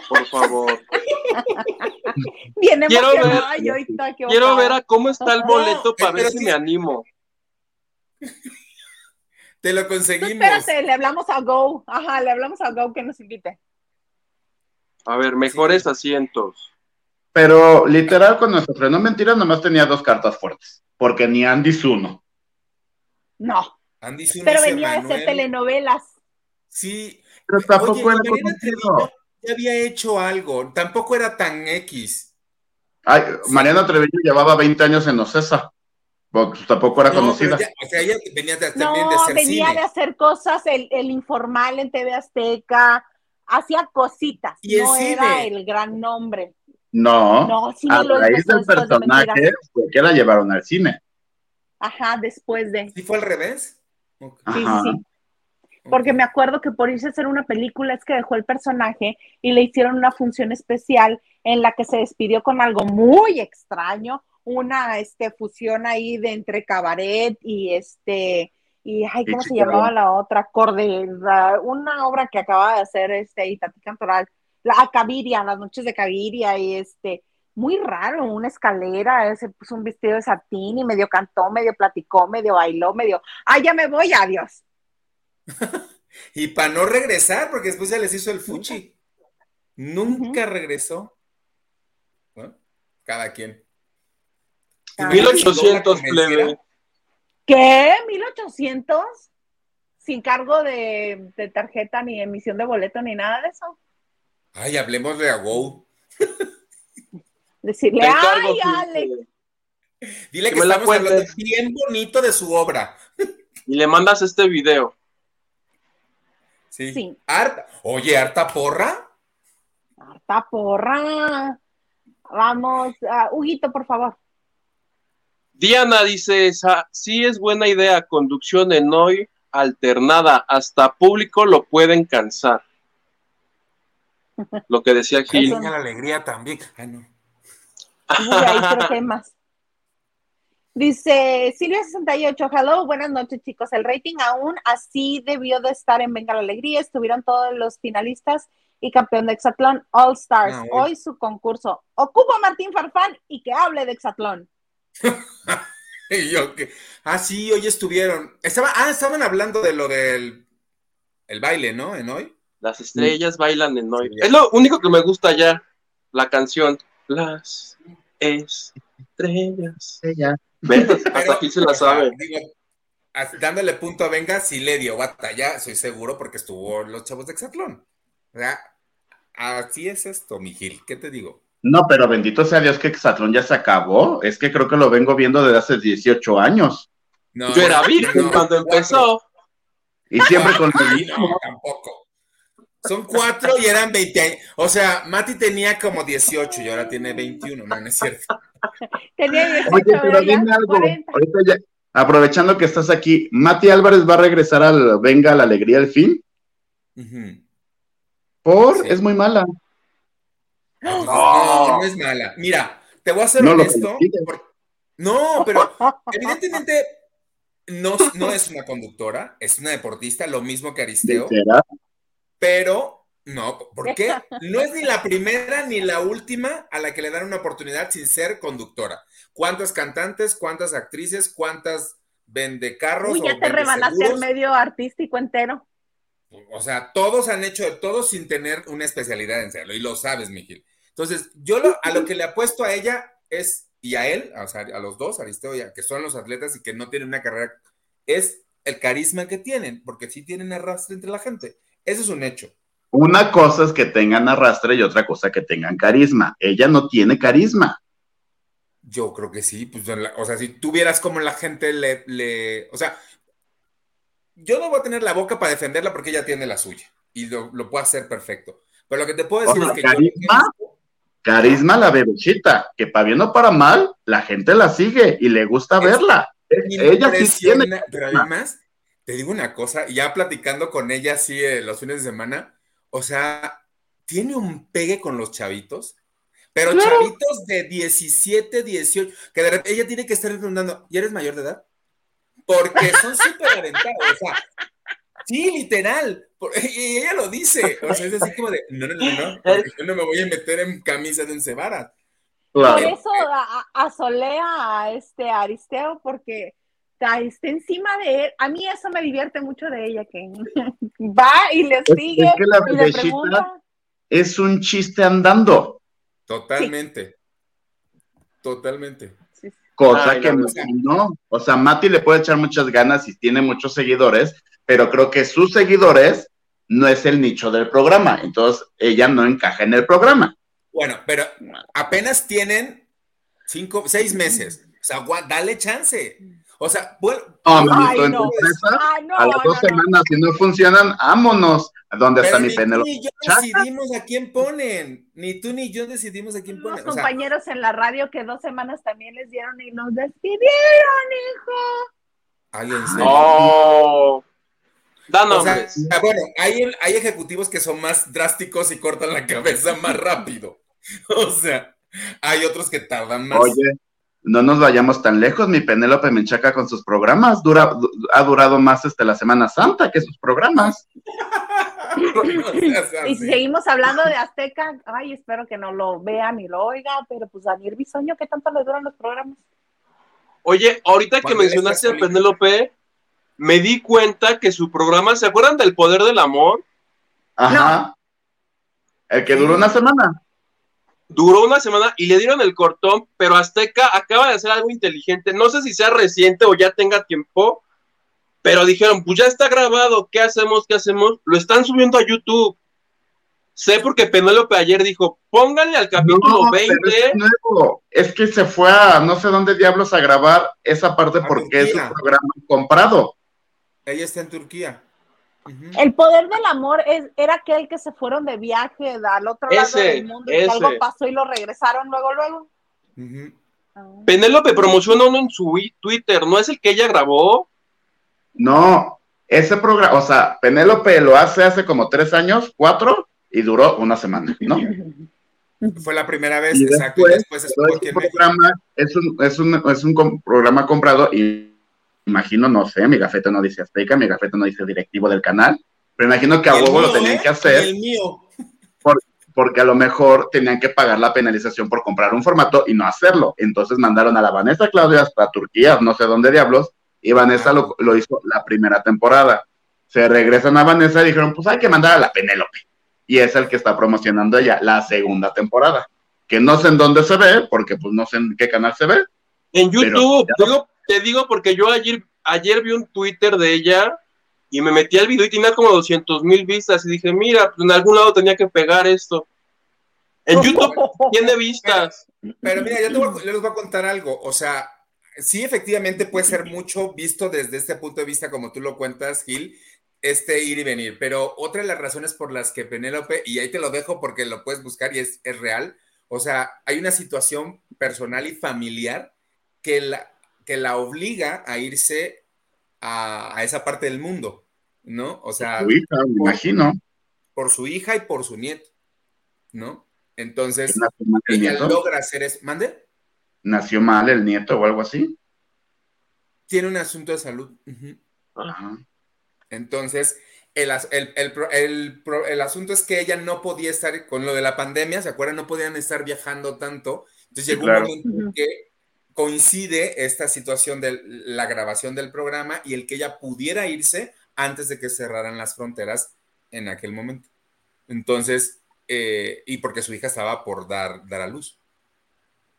Por favor. Bien Quiero ver- ahorita que Quiero ver a cómo está el boleto para ver si me animo. Te lo Tú conseguimos. espérate, le hablamos a Go. Ajá, le hablamos a Go que nos invite. A ver, mejores asientos. Pero literal, cuando se estrenó Mentiras, nomás tenía dos cartas fuertes. Porque ni Andy Zuno. No, Andy Zuno pero venía de Manuel. hacer telenovelas. Sí. Pero tampoco Oye, era. Treviño ya había hecho algo. Tampoco era tan X. Ay, Mariana Treviño llevaba 20 años en Ocesa. Pues tampoco era No, conocida. ya- o sea, ella venía de, No, también de hacer venía cine. de hacer cosas, el, el informal en TV Azteca, hacía cositas, Y no era el gran nombre. No, No, sí a raíz del de personaje Mentiras. fue que la llevaron al cine. Ajá, después de. ¿Sí fue al revés? Sí, sí. Porque me acuerdo que por irse a hacer una película es que dejó el personaje y le hicieron una función especial en la que se despidió con algo muy extraño, una este, fusión ahí de entre cabaret y este, y ay, ¿cómo se llamaba la otra? Corde, una obra que acaba de hacer este Itatí Cantoral, la Caviria, las noches de Caviria, y este, muy raro, una escalera, se puso un vestido de satín y medio cantó, medio platicó, medio bailó, medio, ay, ya me voy, adiós. Y para no regresar, porque después ya les hizo el fuchi. Nunca regresó. Bueno, cada quien. Ah. 1800 plebe. ¿Qué? ¿1800? Sin cargo de, de tarjeta, ni emisión de boleto, ni nada de eso. Ay, hablemosle a Go. Decirle, ay, Alex. Dile Que que me la estamos hablando cuentes. bien bonito de su obra. Y le mandas este video. Sí. Sí. Harta- Oye, harta porra. Harta porra. Vamos, ah, Huguito, por favor. Diana dice, esa, sí es buena idea, conducción en hoy alternada, hasta público lo pueden cansar. Lo que decía Gil. La alegría también. Ay, no. Uy, ahí creo que hay más. Dice Silvia68, hello, buenas noches chicos. El rating aún así debió de estar en Venga la Alegría. Estuvieron todos los finalistas y campeón de Exatlón All Stars. Ah, Hoy su concurso. Ocupo a Martín Farfán y que hable de Exatlón. Y yo que. Ah, sí, hoy estuvieron. Estaba, ah, estaban hablando de lo del el baile, ¿no? En hoy. Las estrellas bailan en hoy. Sí. Es lo único que me gusta ya, la canción. Las estrellas. Ella. Hasta aquí se la sabe. digo, dándole punto a Venga, sí le dio batalla, soy seguro, porque estuvo los chavos de Exatlón. O sea, así es esto, mi Gil. ¿Qué te digo? No, pero bendito sea Dios que Exatlón ya se acabó. Es que creo que lo vengo viendo desde hace 18 años. No, Yo era virgen no, cuando cuatro. empezó. Y siempre con Sí, no, tampoco. Son cuatro y eran 20 años. O sea, Mati tenía como 18 y ahora tiene 21, no, no es cierto. Tenía 18, Oye, pero dime algo. 40. Ahorita ya, aprovechando que estás aquí, ¿Mati Álvarez va a regresar al Venga la Alegría al fin? Por, Sí. es muy mala. No, no es mala. Mira, te voy a ser No lo honesto. No, pero evidentemente no, no es una conductora, es una deportista, lo mismo que Aristeo, pero no, ¿por qué? No es ni la primera ni la última a la que le dan una oportunidad sin ser conductora. ¿Cuántas cantantes, cuántas actrices, cuántas vende carros? Uy, ya o te rebanaste el medio artístico entero. O sea, todos han hecho de todo sin tener una especialidad en serlo, y lo sabes, Miguel. Entonces, yo lo- a lo que le apuesto a ella es, y a él, o sea, a los dos, Aristeo y a- que son los atletas y que no tienen una carrera, es el carisma que tienen, porque sí tienen arrastre entre la gente. Eso es un hecho. Una cosa es que tengan arrastre y otra cosa que tengan carisma. Ella no tiene carisma. Yo creo que sí, pues, o sea, si tuvieras como la gente le, le- o sea, yo no voy a tener la boca para defenderla porque ella tiene la suya y lo, lo puede hacer perfecto. Pero lo que te puedo decir O sea, es que yo- carisma. Carisma la bebecita, que para bien o para mal, la gente la sigue y le gusta Es- verla. Ella sí tiene. Pero además, te digo una cosa, ya platicando con ella así eh, los fines de semana, o sea, tiene un pegue con los chavitos, pero Claro. chavitos de 17, 18, que de repente ella tiene que estar preguntando, ¿y eres mayor de edad? Porque son súper aventados, o sea, sí, literal, por- y ella lo dice, o sea, es así como de, no, no, no, no, porque yo no me voy a meter en camisa de encebadas. Por Claro. eso a- a- asolea a este Aristeo, porque está, está encima de él. A mí eso me divierte mucho de ella, que va y le sigue es que la y le pregunta. es un chiste andando, Totalmente. Totalmente. cosa Ay, que no, no. O sea, Mati le puede echar muchas ganas y tiene muchos seguidores, pero creo que sus seguidores no es el nicho del programa. Entonces, ella no encaja en el programa. Bueno, pero apenas tienen cinco, seis meses. O sea, dale chance. O sea, bueno, No, Ay, manito, en no. empresa, Ay, no, a las no, dos no. semanas, si no funcionan, vámonos. ¿Dónde pero está mi ni tú Penélope? ni yo Chaca. decidimos a quién ponen. Ni tú ni yo decidimos a quién ponen. O sea, compañeros en la radio que dos semanas también les dieron y nos despidieron, hijo. ay, en serio. Oh. Da O sea, bueno, hay, hay ejecutivos que son más drásticos y cortan la cabeza más rápido. O sea, hay otros que tardan más. Oye, no nos vayamos tan lejos. Mi Penélope Menchaca con sus programas dura, du- ha durado más este, la Semana Santa que sus programas. No Y si seguimos hablando de Azteca, ay, espero que no lo vean ni lo oigan, pero pues Daniel Bisoño, ¿qué tanto le duran los programas? Oye, ahorita que mencionaste a. Penélope, me di cuenta que su programa, ¿se acuerdan del poder del amor? Ajá. El que duró una semana. Duró una semana y le dieron el cortón, pero Azteca acaba de hacer algo inteligente. No sé si sea reciente o ya tenga tiempo, pero dijeron, pues ya está grabado, ¿qué hacemos? ¿Qué hacemos? Lo están subiendo a YouTube. Sé porque Penélope ayer dijo, pónganle al capítulo No, 20. pero es nuevo. Es que se fue a no sé dónde diablos a grabar esa parte porque es un programa comprado. Ella está en Turquía. El poder del amor es, era aquel que se fueron de viaje al otro lado del mundo y ese. algo pasó y lo regresaron luego, luego. Ujú. Ah. Penélope promociona uno en su Twitter, ¿no es el que ella grabó? No, ese programa, o sea, Penélope lo hace hace como tres años, cuatro, y duró una semana, ¿no? Fue la primera vez, Y exacto. después, y este es un, es un, es un programa comprado y imagino, no sé, mi gafeta no dice Azteca, mi gafeta no dice directivo del canal, pero imagino que a huevo lo tenían ¿eh? que hacer Y el mío. porque a lo mejor tenían que pagar la penalización por comprar un formato y no hacerlo. Entonces mandaron a la Vanessa Claudia hasta Turquía, no sé dónde diablos, y Vanessa lo, lo hizo la primera temporada. Se regresan a Vanessa y dijeron, pues hay que mandar a la Penélope. Y es el que está promocionando ella la segunda temporada. Que no sé en dónde se ve, porque pues no sé en qué canal se ve. En Pero- YouTube, digo- te digo porque yo ayer, ayer vi un Twitter de ella y me metí al video y tenía como 200 mil vistas y dije, mira, pues en algún lado tenía que pegar esto. En YouTube tiene vistas. Pero mira, yo te voy a- les voy a contar algo. O sea, sí, efectivamente puede ser mucho visto desde este punto de vista, como tú lo cuentas, Gil, este ir y venir. Pero otra de las razones por las que Penélope, y ahí te lo dejo porque lo puedes buscar y es, es real, o sea, hay una situación personal y familiar que la, que la obliga a irse a, a esa parte del mundo, ¿no? O sea, Su hija, me imagino. por su hija y por su nieto, ¿no? Entonces, ella nieto. logra hacer eso. ¿Mande? Nació mal el nieto o algo así. Tiene un asunto de salud. Ajá. Entonces, el, as- el- el pro- el pro- el asunto es que ella no podía estar con lo de la pandemia, ¿se acuerdan? No podían estar viajando tanto. Entonces llegó claro. un momento en que coincide esta situación de la grabación del programa y el que ella pudiera irse antes de que cerraran las fronteras en aquel momento. Entonces, eh, y porque su hija estaba por dar, dar a luz.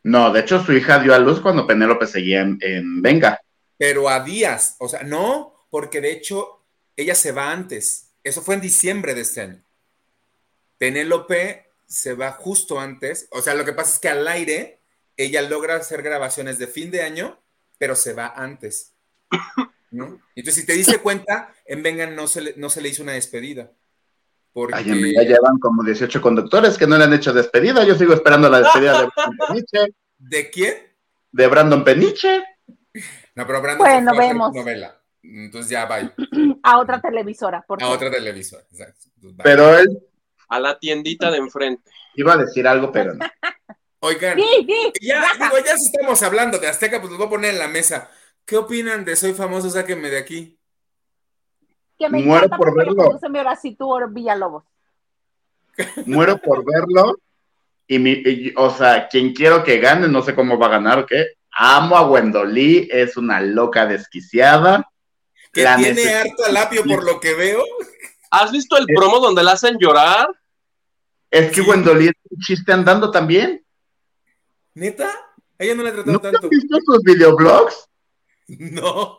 No, de hecho su hija dio a luz cuando Penélope seguía en, en Venga. Pero a días, o sea, no, porque de hecho ella se va antes. Eso fue en diciembre de este año. Penélope se va justo antes. O sea, lo que pasa es que al aire ella logra hacer grabaciones de fin de año, pero se va antes. ¿no? Entonces, si te diste cuenta, en Venga no se le, no se le hizo una despedida. Porque... Ay, Venga llevan como 18 conductores que no le han hecho despedida. Yo sigo esperando la despedida de Brandon Peniche. ¿De quién? De Brandon Peniche. No, pero Brandon Bueno, se fue a hacer vemos. novela. Entonces ya va A otra televisora, por a otra televisora. Exacto. Entonces, bye. Pero él A la tiendita de enfrente. iba a decir algo, pero no. Oigan, Sí, sí. Ya, digo, ya si estamos hablando de Azteca, pues los voy a poner en la mesa. ¿Qué opinan de Soy Famoso? Sáquenme de aquí. Que me Muero encanta por verlo. conduce mi Horacito Villalobos. Muero por verlo. Y, mi, y- o sea, quien quiero que gane, no sé cómo va a ganar o qué. Amo a Wendolí, es una loca desquiciada. Que La tiene harto alapio por lo que veo. ¿Has visto el promo donde la hacen llorar? Es que Sí. Wendolí es un chiste andando también. ¿Neta? Ella no la ha tratado ¿No tanto. han visto sus videoblogs? No.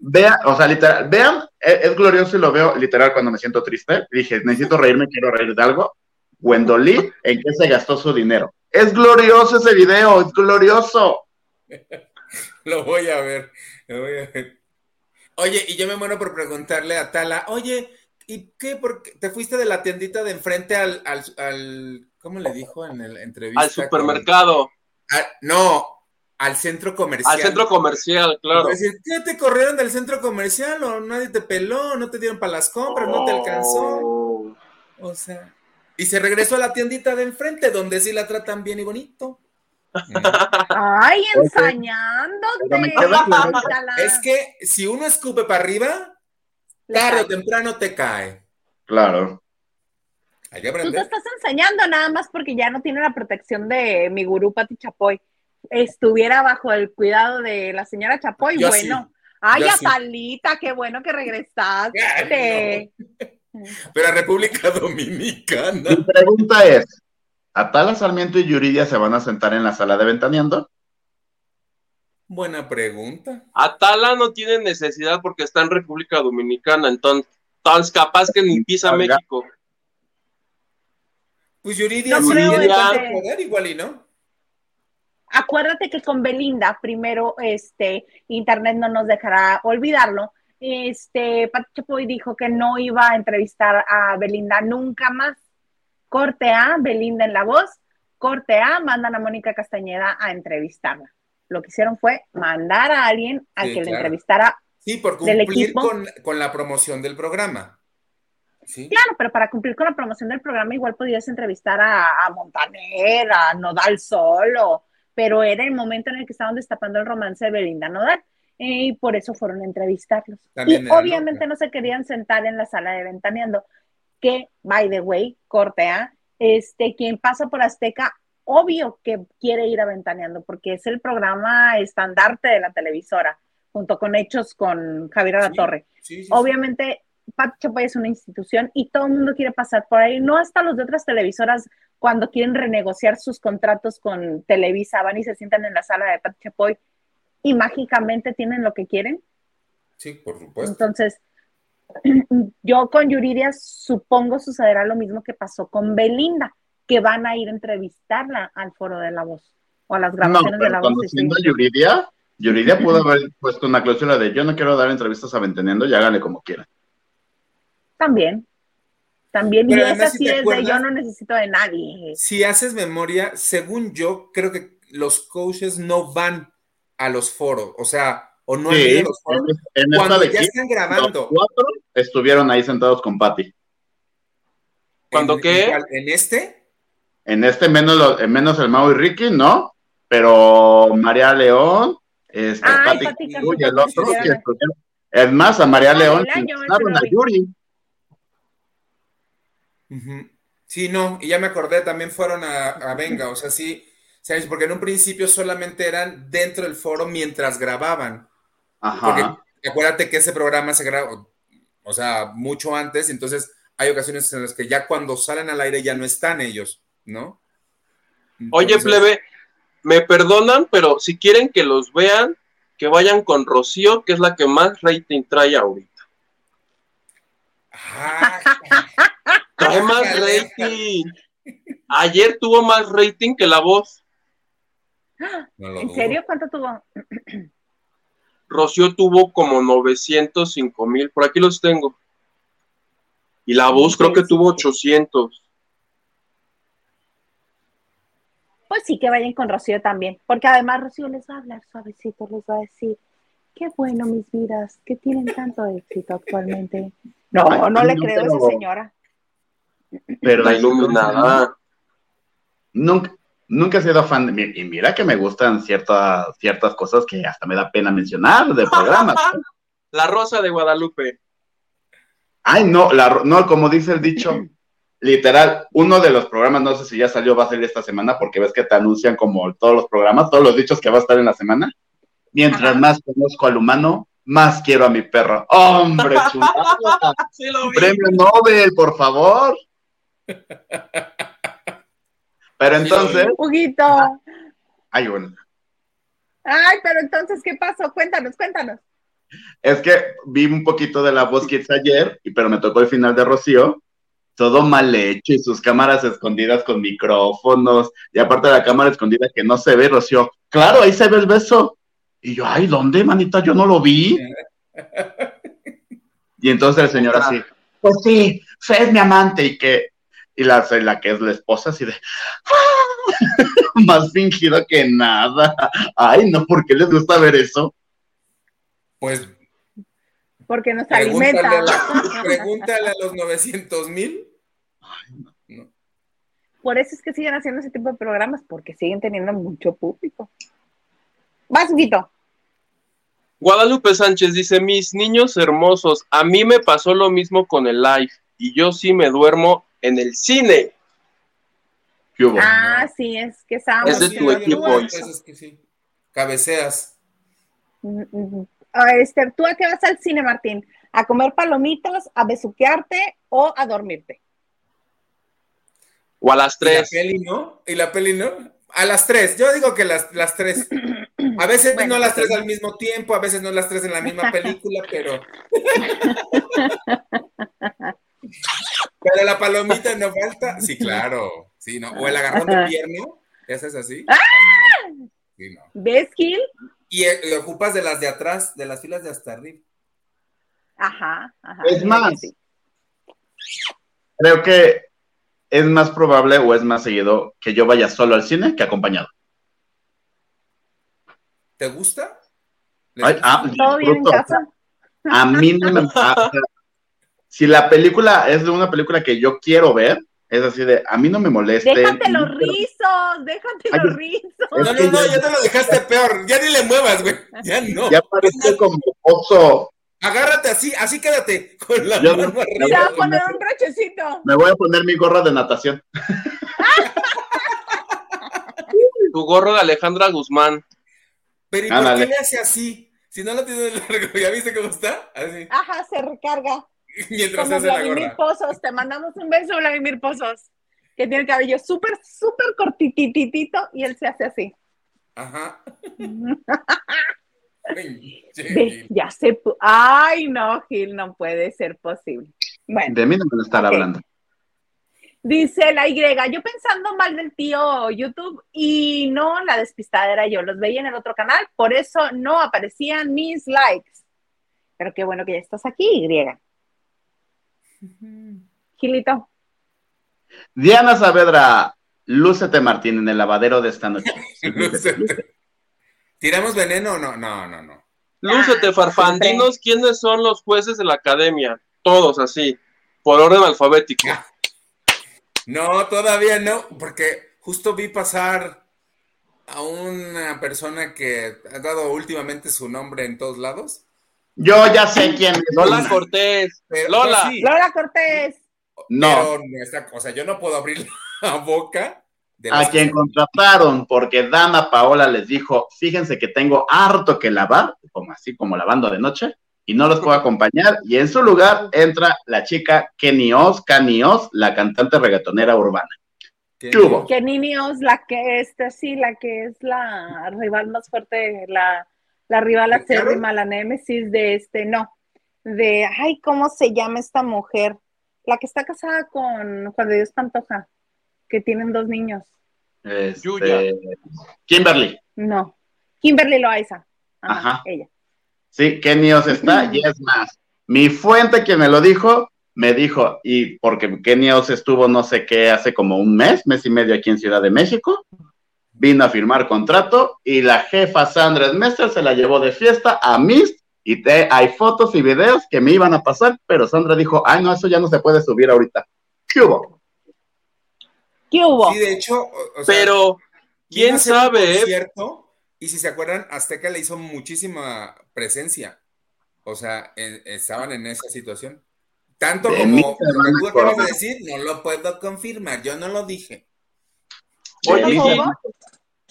Vean, o sea, literal, vean, es, es glorioso y lo veo literal cuando me siento triste. Dije, necesito reírme, quiero reír de algo. Wendolí, ¿en qué se gastó su dinero? Es glorioso ese video, es glorioso. Lo voy a ver. Lo voy a ver. Oye, y yo me muero por preguntarle a Tala, oye, ¿y qué? ¿Por qué te fuiste de la tiendita de enfrente al, al, al- ¿cómo le dijo en la entrevista? Al supermercado, con- a- no, al centro comercial. al centro comercial, claro. Es decir, ¿qué te corrieron del centro comercial o nadie te peló, no te dieron para las compras, no te alcanzó? Oh. O sea, y se regresó a la tiendita de enfrente donde sí la tratan bien y bonito. Ay, ensañándote. Es que si uno escupe para arriba, tarde o temprano te cae. Claro. Hay que Tú te estás ensañando nada más porque ya no tiene la protección de mi gurú Pati Chapoy. Estuviera bajo el cuidado de la señora Chapoy, Yo bueno. Ay, yo sí. Atalita, qué bueno que regresaste. Ay, Pero a República Dominicana. Mi pregunta es, ¿Atala Sarmiento y Yuridia se van a sentar en la sala de Ventaneando? Buena pregunta. Atala no tiene necesidad porque está en República Dominicana, entonces, entonces capaz que ni pisa. México. Pues Yuridia No creo, este- poder igual y no. Acuérdate que con Belinda, primero, este, Internet no nos dejará olvidarlo. Este, Pati Chapoy dijo que no iba a entrevistar a Belinda nunca más. Corte A, Belinda en la voz. Corte A, mandan a Mónica Castañeda a entrevistarla. Lo que hicieron fue mandar a alguien a Sí, que le claro. entrevistara. Sí, por Del cumplir equipo. con, con la promoción del programa. Sí. Claro, pero para cumplir con la promoción del programa, igual podías entrevistar a, a Montaner, a Nodal solo, pero era el momento en el que estaban destapando el romance de Belinda Nodal. eh, Y por eso fueron a entrevistarlos. También y obviamente loca. no se querían sentar en la sala de Ventaneando, que, by the way, corte A, este, quien pasa por Azteca, obvio que quiere ir a Ventaneando, porque es el programa estandarte de la televisora, junto con Hechos con Javier Alatorre. Sí, sí, sí. Obviamente, Pati Chapoy es una institución y todo el mundo quiere pasar por ahí, no hasta los de otras televisoras cuando quieren renegociar sus contratos con Televisa, van y se sientan en la sala de Pati Chapoy y mágicamente tienen lo que quieren. Sí, por supuesto. Entonces, yo con Yuridia supongo sucederá lo mismo que pasó con Belinda, que van a ir a entrevistarla al foro de la voz o a las No, grabaciones de la voz. sí, Yuridia, Yuridia pudo haber puesto una cláusula de yo no quiero dar entrevistas a Ventaneando y hágale como quiera. También, también, Pero y además, esa si sí es de acuerdas- yo no necesito de nadie. Si haces memoria, según yo, creo que los coaches no van a los foros, o sea, o no han Sí, ido a los foros en esta cuando de ya aquí, están los grabando. cuatro estuvieron ahí sentados con Patty. ¿Cuándo ¿En- qué? en este? En este menos, menos el Mau y Ricky, ¿no? Pero María León, Este, Ay, Cantú y el otro. que. Es más, a María León año, a lo Sí, no, y ya me acordé, también fueron a, a Venga, o sea, sí, ¿sabes? Porque en un principio solamente eran dentro del foro mientras grababan. Porque Ajá. acuérdate que ese programa se graba, o sea, mucho antes, entonces hay ocasiones en las que ya cuando salen al aire ya no están ellos, ¿no? Oye, plebe, me perdonan, pero si quieren que los vean, que vayan con Rocío, que es la que más rating trae ahorita. Ah. Rating. Ayer tuvo más rating que la voz. no ¿En dudo. serio? ¿Cuánto tuvo? Rocío tuvo como 905 mil, por aquí los tengo. Y la voz Sí, creo que sí, tuvo sí. 800. Pues sí, que vayan con Rocío también, porque además Rocío les va a hablar suavecito, les va a decir, qué bueno mis vidas, que tienen tanto éxito actualmente. No, Ay, no le no, creo a esa señora. Pero La iluminada. Nunca, nunca he sido fan de y mira que me gustan ciertas, ciertas cosas que hasta me da pena mencionar de programas. La Rosa de Guadalupe. Ay, no, la, no, como dice el dicho, literal, uno de los programas, no sé si ya salió, va a salir esta semana, porque ves que te anuncian como todos los programas, todos los dichos que va a estar en la semana. Mientras Ajá. más conozco al humano, más quiero a mi perro. ¡Hombre, chulada! Sí lo vi. Premio Nobel, por favor. Pero entonces, Huguito. ay, bueno, Ay, pero entonces, ¿qué pasó? Cuéntanos, cuéntanos. es que vi un poquito de la voz Kids ayer, pero me tocó el final de Rocío, todo mal hecho y sus cámaras escondidas con micrófonos, y aparte de la cámara escondida que no se ve, Rocío, claro, ahí se ve el beso. Y yo, ay, ¿dónde, manita? Yo no lo vi. Y entonces el señor así, pues sí, Fe es mi amante, y que, y la, la que es la esposa así de, más fingido que nada. Ay, no, ¿por qué les gusta ver eso? Pues Porque nos alimenta. a la- pregúntale a los 900 mil. Por eso es que siguen haciendo ese tipo de programas, porque siguen teniendo mucho público. Vas, Huguito. Guadalupe Sánchez dice, mis niños hermosos, a mí me pasó lo mismo con el live y yo sí me duermo en el cine. ¿Qué hubo? Ah, sí, es que estábamos. Es de tu equipo, Pues Isa. es que sí. Cabeceas. A ver, Esther, ¿tú a qué vas al cine, Martín? ¿A comer palomitas, a besuquearte o a dormirte? O a las ¿Y la tres. peli no? ¿Y la peli no? A las tres. Yo digo que las, las tres. A veces Bueno, no las tres al mismo tiempo, a veces no las tres en la misma película, pero. pero la palomita no falta. Sí, claro. Sí, ¿no? O el agarrón de pierna. ¿Esa es así? También. Sí, no. ¿Ves, Gil? Y, eh, y ocupas de las de atrás, de las filas de hasta arriba. Ajá, ajá. Es más, Sí. creo que es más probable o es más seguido que yo vaya solo al cine que acompañado. ¿Te gusta? ¿Les Ay, gusta? ah, ¿Todo bien en casa? A mí no me. a- si la película es de una película que yo quiero ver, es así de, a mí no me moleste. Déjate los rizos, déjate Ay, los rizos. No, no, no, ya- te lo dejaste peor. Ya ni le muevas, güey. Ya no. Ya parece como oso. Agárrate así, así quédate con la Yo- mano arriba. Te va a poner un brochecito. Me voy a poner mi gorra de natación. Tu gorro de Alejandra Guzmán. Pero ¿y por qué le hace así? Si no lo tiene largo, ¿ya viste cómo está? Así. Ajá, se recarga. Mientras Como hace la Vladimir. Pozos. Te mandamos un beso, Vladimir Pozos. Que tiene el cabello súper, súper cortititito y él se hace así. Ajá. Ya se. Ay, no, Gil, no puede ser posible. Bueno, De mí no a estar hablando. dice la Y, yo pensando mal del tío YouTube y no, la despistada era yo. Los veía en el otro canal, por eso no aparecían mis likes. Pero qué bueno que ya estás aquí, Y. Gilito. Diana Saavedra, lúcete Martín en el lavadero de esta noche. Lúcete. ¿Tiramos veneno o no? No, no, no. Lúcete, Ah, farfandinos, ¿quiénes son los jueces de la academia? Todos así, por orden alfabético. No, todavía no, porque justo vi pasar a una persona que ha dado últimamente su nombre en todos lados? Yo ya sé quién es. Lola Cortés. Pero- Lola. no, sí, Lola Cortés. No, pero o sea, yo no puedo abrir la boca de a quien contrataron, porque Dana Paola les dijo, fíjense que tengo harto que lavar, como así como lavando de noche, y no los puedo acompañar, y en su lugar entra la chica Kenny Oz, Kenny Oz, la cantante reggaetonera urbana. que- ¿Qué hubo? Que Niños, la que este, sí, la que es la rival más fuerte, la, la rival acérrima, la némesis de este, no, de, ay, ¿cómo se llama esta mujer? La que está casada con Juan de Dios Pantoja, que tienen dos niños. Este, Yuya. Kimberly, No, Kimberly Loaiza. Ajá, Ajá. ella. sí, Kenny Oz está, y es más, mi fuente quien me lo dijo, me dijo, y porque Kenny Oz estuvo no sé qué hace como un mes, mes y medio aquí en Ciudad de México, vino a firmar contrato y la jefa Sandra Smester se la llevó de fiesta a Mist y te, hay fotos y videos que me iban a pasar, pero Sandra dijo, ay no, eso ya no se puede subir ahorita. ¿Qué hubo? ¿Qué hubo? Sí, de hecho, o- o sea, Pero, quién sabe, eh? concierto, y si se acuerdan, Azteca le hizo muchísima presencia. O sea, en- estaban en esa situación. Tanto De como tú acabas de decir, no lo puedo confirmar, yo no lo dije. Oye,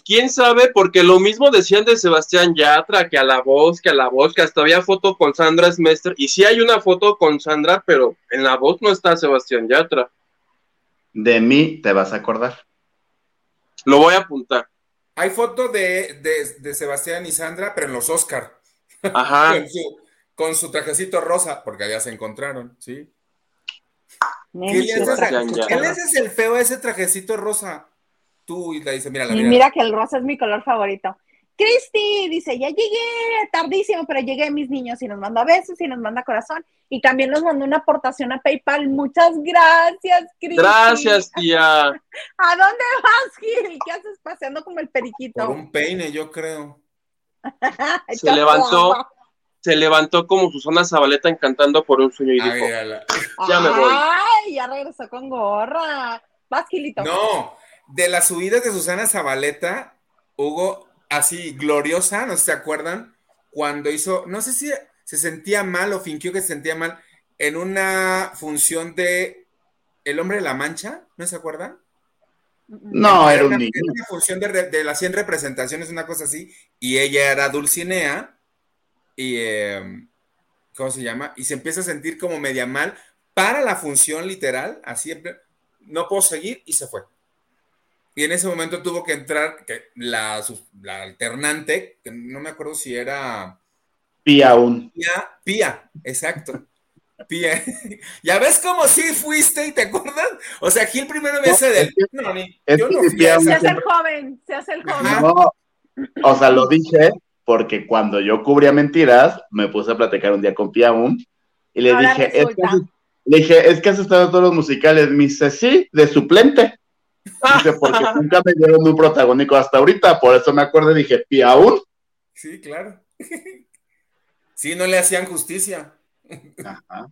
quién sabe, porque lo mismo decían de Sebastián Yatra, que a la voz, que a la voz, que hasta había foto con Sandra Smester, y sí hay una foto con Sandra, pero en la voz no está Sebastián Yatra. De mí te vas a acordar. Lo voy a apuntar. Hay foto de, de- de Sebastián y Sandra, pero en los Oscar, Ajá. con, su, con su trajecito rosa, porque allá se encontraron, ¿sí? ¿Qué a- Yatra. ¿Qué le haces el feo a ese trajecito rosa? Tú y le dices, mira, la Y mira. mira que el rosa es mi color favorito. Cristi dice, ya llegué tardísimo, pero llegué a mis niños y nos manda besos y nos manda corazón. Y también nos mandó una aportación a PayPal. Muchas gracias, Cristi. Gracias, tía. ¿A dónde vas, Gil? ¿Qué haces paseando como el periquito? Por un peine, yo creo. Se levantó. Se levantó como Susana Zabaleta encantando por un sueño y dijo. Ya me voy. Ay, ya regresó con gorra. Vas, Gilito. No, de las subidas de Susana Zabaleta, Hugo, así gloriosa, ¿no se acuerdan? Cuando hizo, no sé si se sentía mal o fingió que se sentía mal en una función de El Hombre de la Mancha, ¿no se acuerdan? No, era un una, niño. era una función de, las 100 representaciones, una cosa así, y ella era Dulcinea, y eh, ¿cómo se llama? Y se empieza a sentir como media mal para la función literal, así, no puedo seguir, y se fue. Y en ese momento tuvo que entrar que la, alternante, que no me acuerdo si era Pía aún. Pía, Pía, exacto. Pía. ¿Ya ves cómo sí fuiste y te acuerdas? O sea, Gil primero me No, dice del... No, ni- yo no fui Pía a aún Se hace el joven, se hace el joven. No, o sea, lo dije porque cuando yo cubría mentiras, me puse a platicar un día con Piaum y le Ahora dije, es que, resulta. has- le dije, es que has estado en todos los musicales. Me dice, sí, de suplente. Dice, porque nunca me dieron un protagónico hasta ahorita, por eso me acuerdo y dije, Piaum. Sí, claro. Sí, no le hacían justicia. Ajá.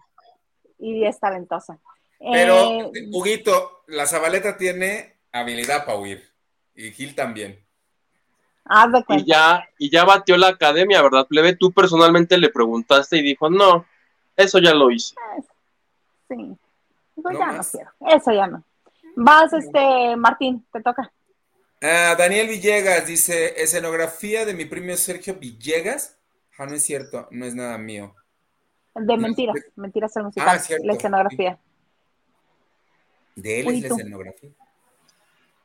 Y es talentosa. Pero, Eh, Huguito, la Zabaleta tiene habilidad para huir. Y Gil también. haz de y ya, y ya batió la academia, ¿verdad, plebe? Tú personalmente le preguntaste y dijo, no, eso ya lo hice. Sí. Digo, No ya no quiero. Eso ya no. Vas, este, Martín, te toca. Ah, Daniel Villegas dice, escenografía de mi primo Sergio Villegas. Ah, no es cierto, no es nada mío. De No, mentiras, de- mentiras el musical, Ah, cierto. la escenografía. De él Uy, es la escenografía.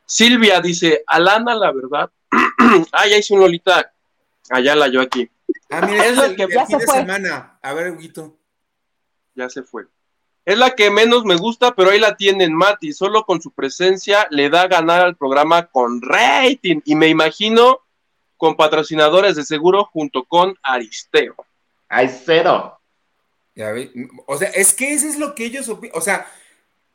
Silvia dice, Alana, la verdad. ah, ya hice un Lolita. Allá la yo aquí. Ah, mira, Es el, que- el Ya fin se de fue. semana. A ver, Huguito. Ya se fue. Es la que menos me gusta, pero ahí la tienen Mati. Solo con su presencia le da a ganar al programa con rating. Y me imagino con patrocinadores de seguro junto con Aristeo. Hay cero. O sea, es que eso es lo que ellos opinan. O sea,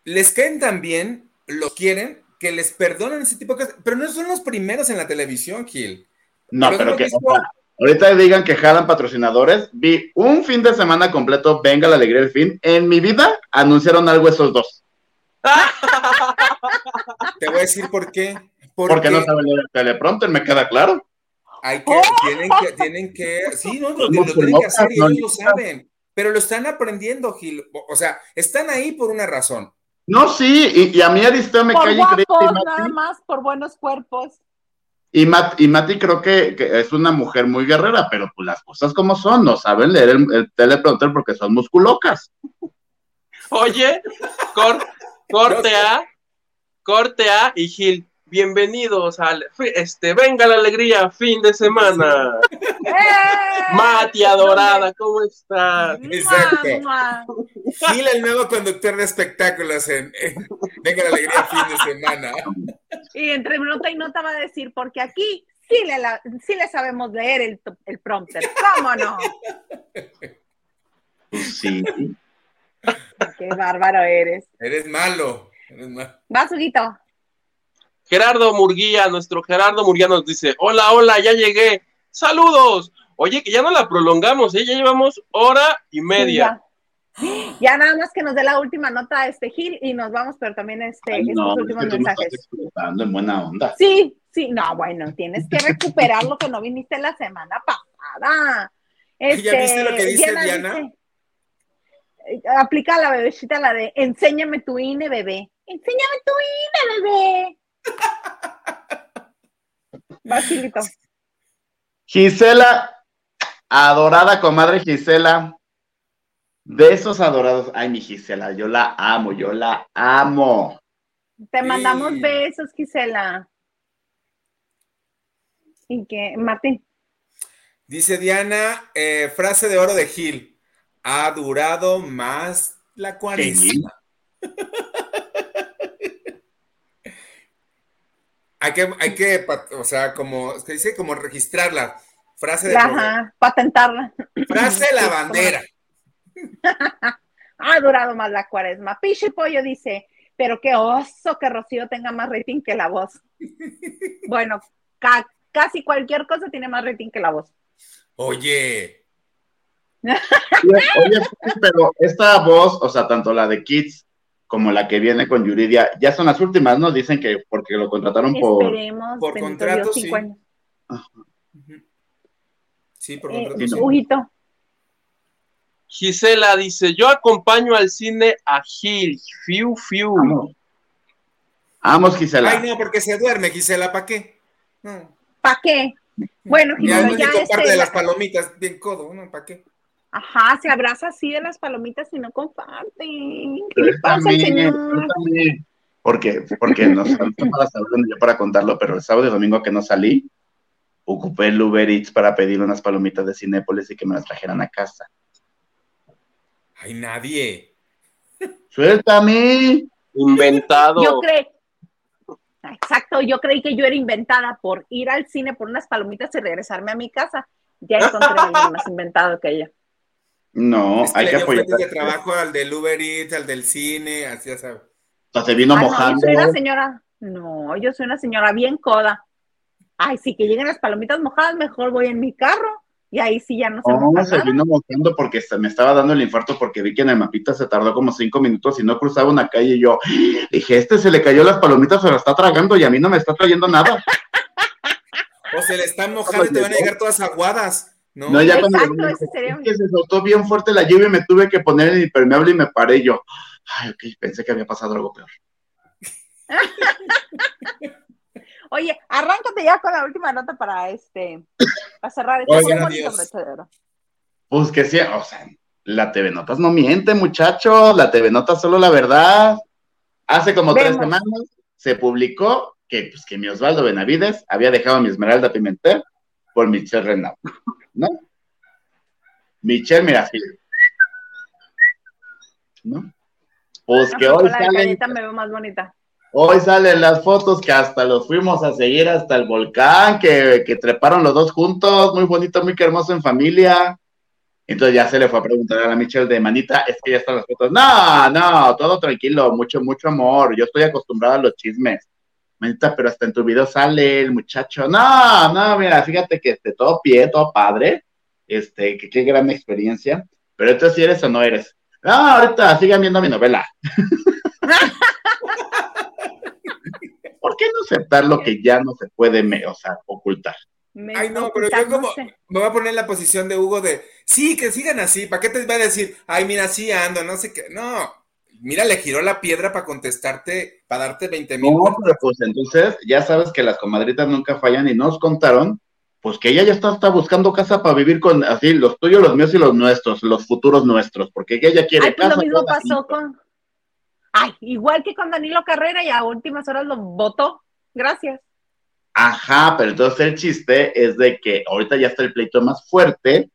les caen tan bien, los quieren, que les perdonan ese tipo de cosas. Pero no son los primeros en la televisión, Gil. No, Pero que, mismo. o sea, ahorita digan que jalan patrocinadores. Vi un fin de semana completo, venga la alegría del fin. En mi vida anunciaron algo esos dos. Te voy a decir por qué. Porque no saben leer el teleprompter, me queda claro. Hay que, tienen que, tienen que, sí, no, lo, lo tienen que hacer y ellos lo saben, pero lo están aprendiendo, Gil. O sea, están ahí por una razón. No, sí, y, y a mí Aristeo me por cae guapos, increíble. y nada Mati- más, por buenos cuerpos. Y, Mat- y Mati creo que, que es una mujer muy guerrera, pero pues las cosas como son, no saben leer el, el teleprompter porque son musculocas. Oye, cor- corte A, corte A y Gil, bienvenidos al, este, venga la alegría, fin de semana. ¡Eh! Mati adorada, ¿cómo estás? Exacto. Gil, el nuevo conductor de espectáculos en, en Venga la Alegría fin de semana. Y entre nota y nota va a decir, porque aquí sí le, la- sí le sabemos leer el, el prompter. ¿Cómo no? Sí. Qué bárbaro eres. Eres malo. Eres malo. Vas, Huguito. Gerardo Murguía, nuestro Gerardo Murguía nos dice, hola, hola, ya llegué, saludos. Oye, que ya no la prolongamos, ¿eh? ya llevamos hora y media. Ya. Ya nada más que nos dé la última nota este Gil y nos vamos, pero también este, Ay, estos no, es últimos que estás mensajes. en buena onda. Sí, sí, no, bueno, tienes que recuperar lo que no viniste la semana pasada. Este, ¿Ya viste lo que dice Diana? dice, aplica la bebecita la de enséñame tu INE, bebé. Enséñame tu INE, bebé. Basilito. Gisela, adorada comadre Gisela, besos adorados. Ay, mi Gisela, yo la amo, yo la amo. Te Sí. mandamos besos, Gisela. ¿Y qué, Martín? Dice Diana, eh, frase de oro de Gil. Ha durado más la cuaresma. hay que, hay que, o sea, como, que dice como registrarla. Frase de Ajá, patentarla. Frase la bandera. Ha durado más la cuaresma. Pichi Pollo dice, pero qué oso que Rocío tenga más rating que la voz. Bueno, ca- casi cualquier cosa tiene más rating que la voz. Oye, Oye, pero esta voz, o sea, tanto la de Kids como la que viene con Yuridia, ya son las últimas, ¿no? Dicen que porque lo contrataron por... Esperemos. por contrato, sí. años. Sí, por Eh, contrato, sí. Huguito, Gisela dice, yo acompaño al cine a Gil, fiu, fiu. Vamos, Vamos, Gisela. Ay, no, porque se duerme, Gisela, ¿para qué? No. ¿para qué? Bueno, Y Gisela, ya comparte este, de las palomitas, bien codo, ¿no? ¿Para qué? Ajá, se abraza así de las palomitas y no comparte. ¿Qué Pero le pasa al señor? Porque, porque no sé, no para yo para contarlo, pero el sábado y domingo que no salí, ocupé el Uber Eats para pedir unas palomitas de Cinépolis y que me las trajeran a casa. Ay, nadie. ¡Suéltame! Inventado. Yo creí, exacto, yo creí que yo era inventada por ir al cine por unas palomitas y regresarme a mi casa. Ya encontré a alguien más inventado que ella. No, Es que hay le que apoyar. de trabajo al del Uber Eats, al del cine, así ya sabes. O sea, se vino Ah, no, yo mojando. soy una señora, no, yo soy una señora bien coda. Ay, sí, que lleguen las palomitas mojadas, mejor voy en mi carro y ahí sí ya no se No, moja se vino mojando porque se- me estaba dando el infarto porque vi que en el mapita se tardó como cinco minutos y no cruzaba una calle y yo dije, este se le cayó las palomitas, se lo está tragando y a mí no me está trayendo nada. O se le están mojando y te van a llegar todas aguadas, ¿no? No, ya cuando Exacto, me- ese sería que se soltó bien fuerte la lluvia y me tuve que poner el impermeable y me paré yo. Ay, ok, pensé que había pasado algo peor. Oye, arráncate ya con la última nota para este, para cerrar este Oigan, muy bonito adiós. broche de oro. Pues que sí, o sea, la TV Notas no miente, muchachos, la TV Notas solo la verdad. Hace como tres semanas se publicó que, pues, que mi Osvaldo Benavides había dejado a mi Esmeralda Pimentel por Michelle Renaud, ¿no? Michelle, mira, así. ¿No? Pues que Ah, hoy con la de salen, Cayeta me veo más bonita. hoy salen las fotos que hasta los fuimos a seguir hasta el volcán, que, que treparon los dos juntos, muy bonito, muy hermoso en familia. Entonces ya se le fue a preguntar a la Michelle de manita, es que ya están las fotos. No, no, todo tranquilo, mucho, mucho amor. Yo estoy acostumbrada a los chismes. Manita, pero hasta en tu video sale el muchacho. No, no, mira, fíjate que este, todo pie, todo padre. Este, que qué gran experiencia. Pero entonces si eres o no eres. No, ahorita sigan viendo mi novela. ¿por qué no aceptar lo que ya no se puede, me- o sea, ocultar? Me Ay, no, pero yo como me voy a poner en la posición de Hugo de, sí, que sigan así, ¿para qué te va a decir, ay, mira, así ando, no sé qué? No, mira, le giró la piedra para contestarte, para darte 20 mil. No, pero pues entonces ya sabes que las comadritas nunca fallan y nos contaron, pues que ella ya está, está buscando casa para vivir con así, los tuyos, los míos y los nuestros, los futuros nuestros, porque ella quiere Ay, pues casa. lo mismo pasó con. Ay, igual que con Danilo Carrera y a últimas horas lo votó. Gracias. Ajá, pero entonces el chiste es de que ahorita ya está el pleito más fuerte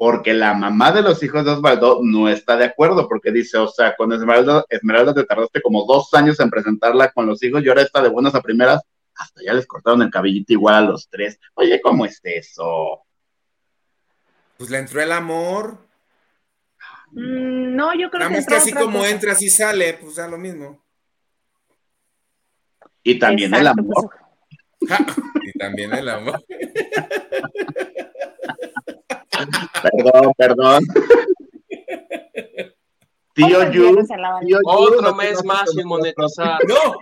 porque la mamá de los hijos de Osvaldo no está de acuerdo porque dice, o sea, con Esmeralda, Esmeralda te tardaste como dos años en presentarla con los hijos y ahora está de buenas a primeras, hasta ya les cortaron el cabellito igual a los tres. Oye, ¿cómo es eso? Pues le entró el amor. Mm, no, yo creo Nada que. más que así como cosa. entra, así sale, pues da lo mismo. Y también el amor. pues, y también el amor. Perdón, perdón. Tío Yu, Otro no mes más sin monetizar. No,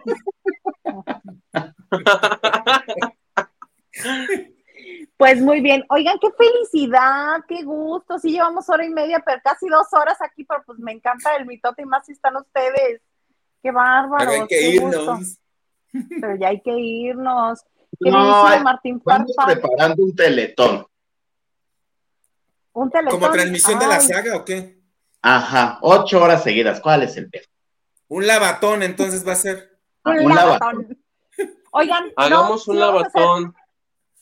Pues muy bien. Oigan, qué felicidad, qué gusto. Sí, llevamos hora y media, pero casi dos horas aquí, pero pues me encanta el mitote y más si están ustedes. Qué bárbaro. pero hay que irnos. Pero ya hay que irnos. No, Queridísimo ay, Martín preparando un teletón. Un. ¿Como transmisión de la saga o qué? Ajá, ocho horas seguidas. ¿Cuál es el pedo? Un lavatón, entonces va a ser. Un, Un lavatón. Oigan, Hagamos no, un sí vamos hacer- lavatón.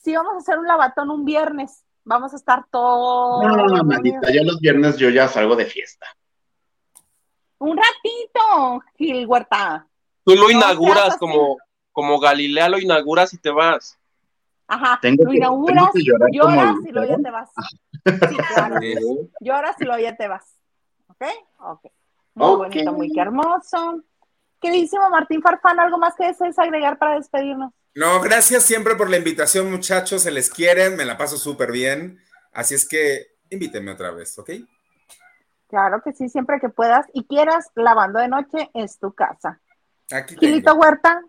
sí, vamos a hacer un lavatón un viernes. Vamos a estar todos. No, no, no, manita, yo los viernes yo ya salgo de fiesta. Un ratito, Gil Huerta. Tú lo inauguras como, como Galilea, lo inauguras y te vas. Ajá, Tengo lo que- inauguras, tengo que llorar como lloras el y luego ya te vas. Sí, claro. Sí. Lloras y luego ya te vas. ¿Ok? Ok. Muy bonito, muy que hermoso. Queridísimo Martín Farfán, ¿algo más que desees agregar para despedirnos? No, gracias siempre por la invitación, muchachos. Se les quieren, me la paso súper bien. Así es que invítenme otra vez, ¿ok? Claro que sí, siempre que puedas y quieras, lavando de noche es tu casa. Aquí Gilito. Huerta,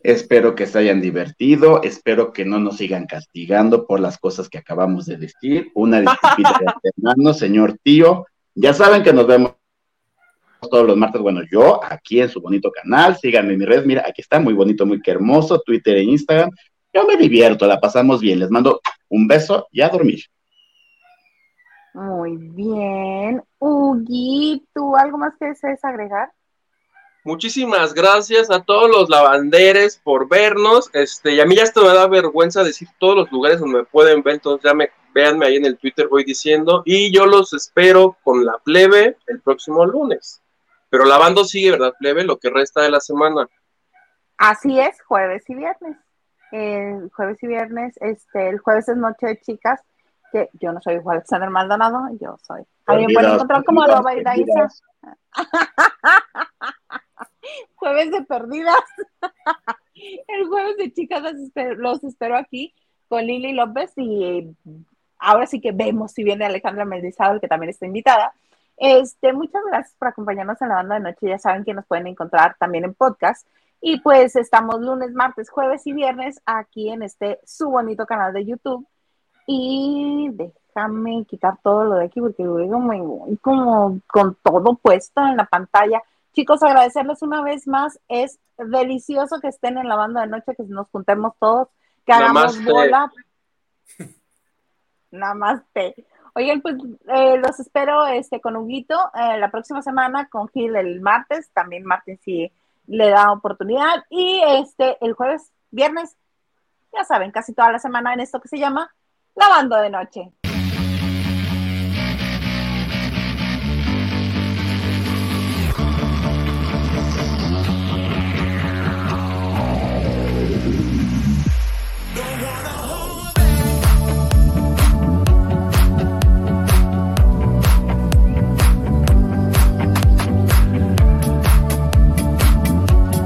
Espero que se hayan divertido, espero que no nos sigan castigando por las cosas que acabamos de decir. Una disculpita de antemano, señor tío. Ya saben que nos vemos todos los martes, bueno, yo aquí en su bonito canal, síganme en mis redes, mira, aquí está, muy bonito, muy que hermoso, Twitter e Instagram. Yo me divierto, la pasamos bien, les mando un beso y a dormir. muy bien. Huguito, ¿algo más que desees agregar? Muchísimas gracias a todos los lavanderes por vernos. Este, y a mí ya esto me da vergüenza decir todos los lugares donde me pueden ver, entonces ya me véanme ahí en el Twitter, voy diciendo. Y yo los espero con la plebe el próximo lunes. Pero lavando sigue, ¿verdad, plebe? Lo que resta de la semana. Así es, jueves y viernes. El jueves y viernes, este, el jueves es noche de chicas, que yo no soy Juan Alexander Maldonado, yo soy. A mí me pueden Perdidas, encontrar como Iraísa. perdidas. Jueves de perdidas. el jueves de chicas los espero, aquí con Lili López y ahora sí que vemos si viene Alejandra Mendizábal, que también está invitada. Este, muchas gracias por acompañarnos en la banda de noche. Ya saben que nos pueden encontrar también en podcast. Y pues estamos lunes, martes, jueves y viernes aquí en este su bonito canal de YouTube. Y déjame quitar todo lo de aquí porque luego me voy como con todo puesto en la pantalla. Chicos, agradecerles una vez más. Es delicioso que estén en la banda de noche, que nos juntemos todos, que hagamos Namaste. bola. Namaste. Oigan, pues eh, los espero este, con Huguito eh, la próxima semana, con Gil el martes, también Martín si le da oportunidad, y este el jueves, viernes, ya saben, casi toda la semana en esto que se llama Lavando de Noche.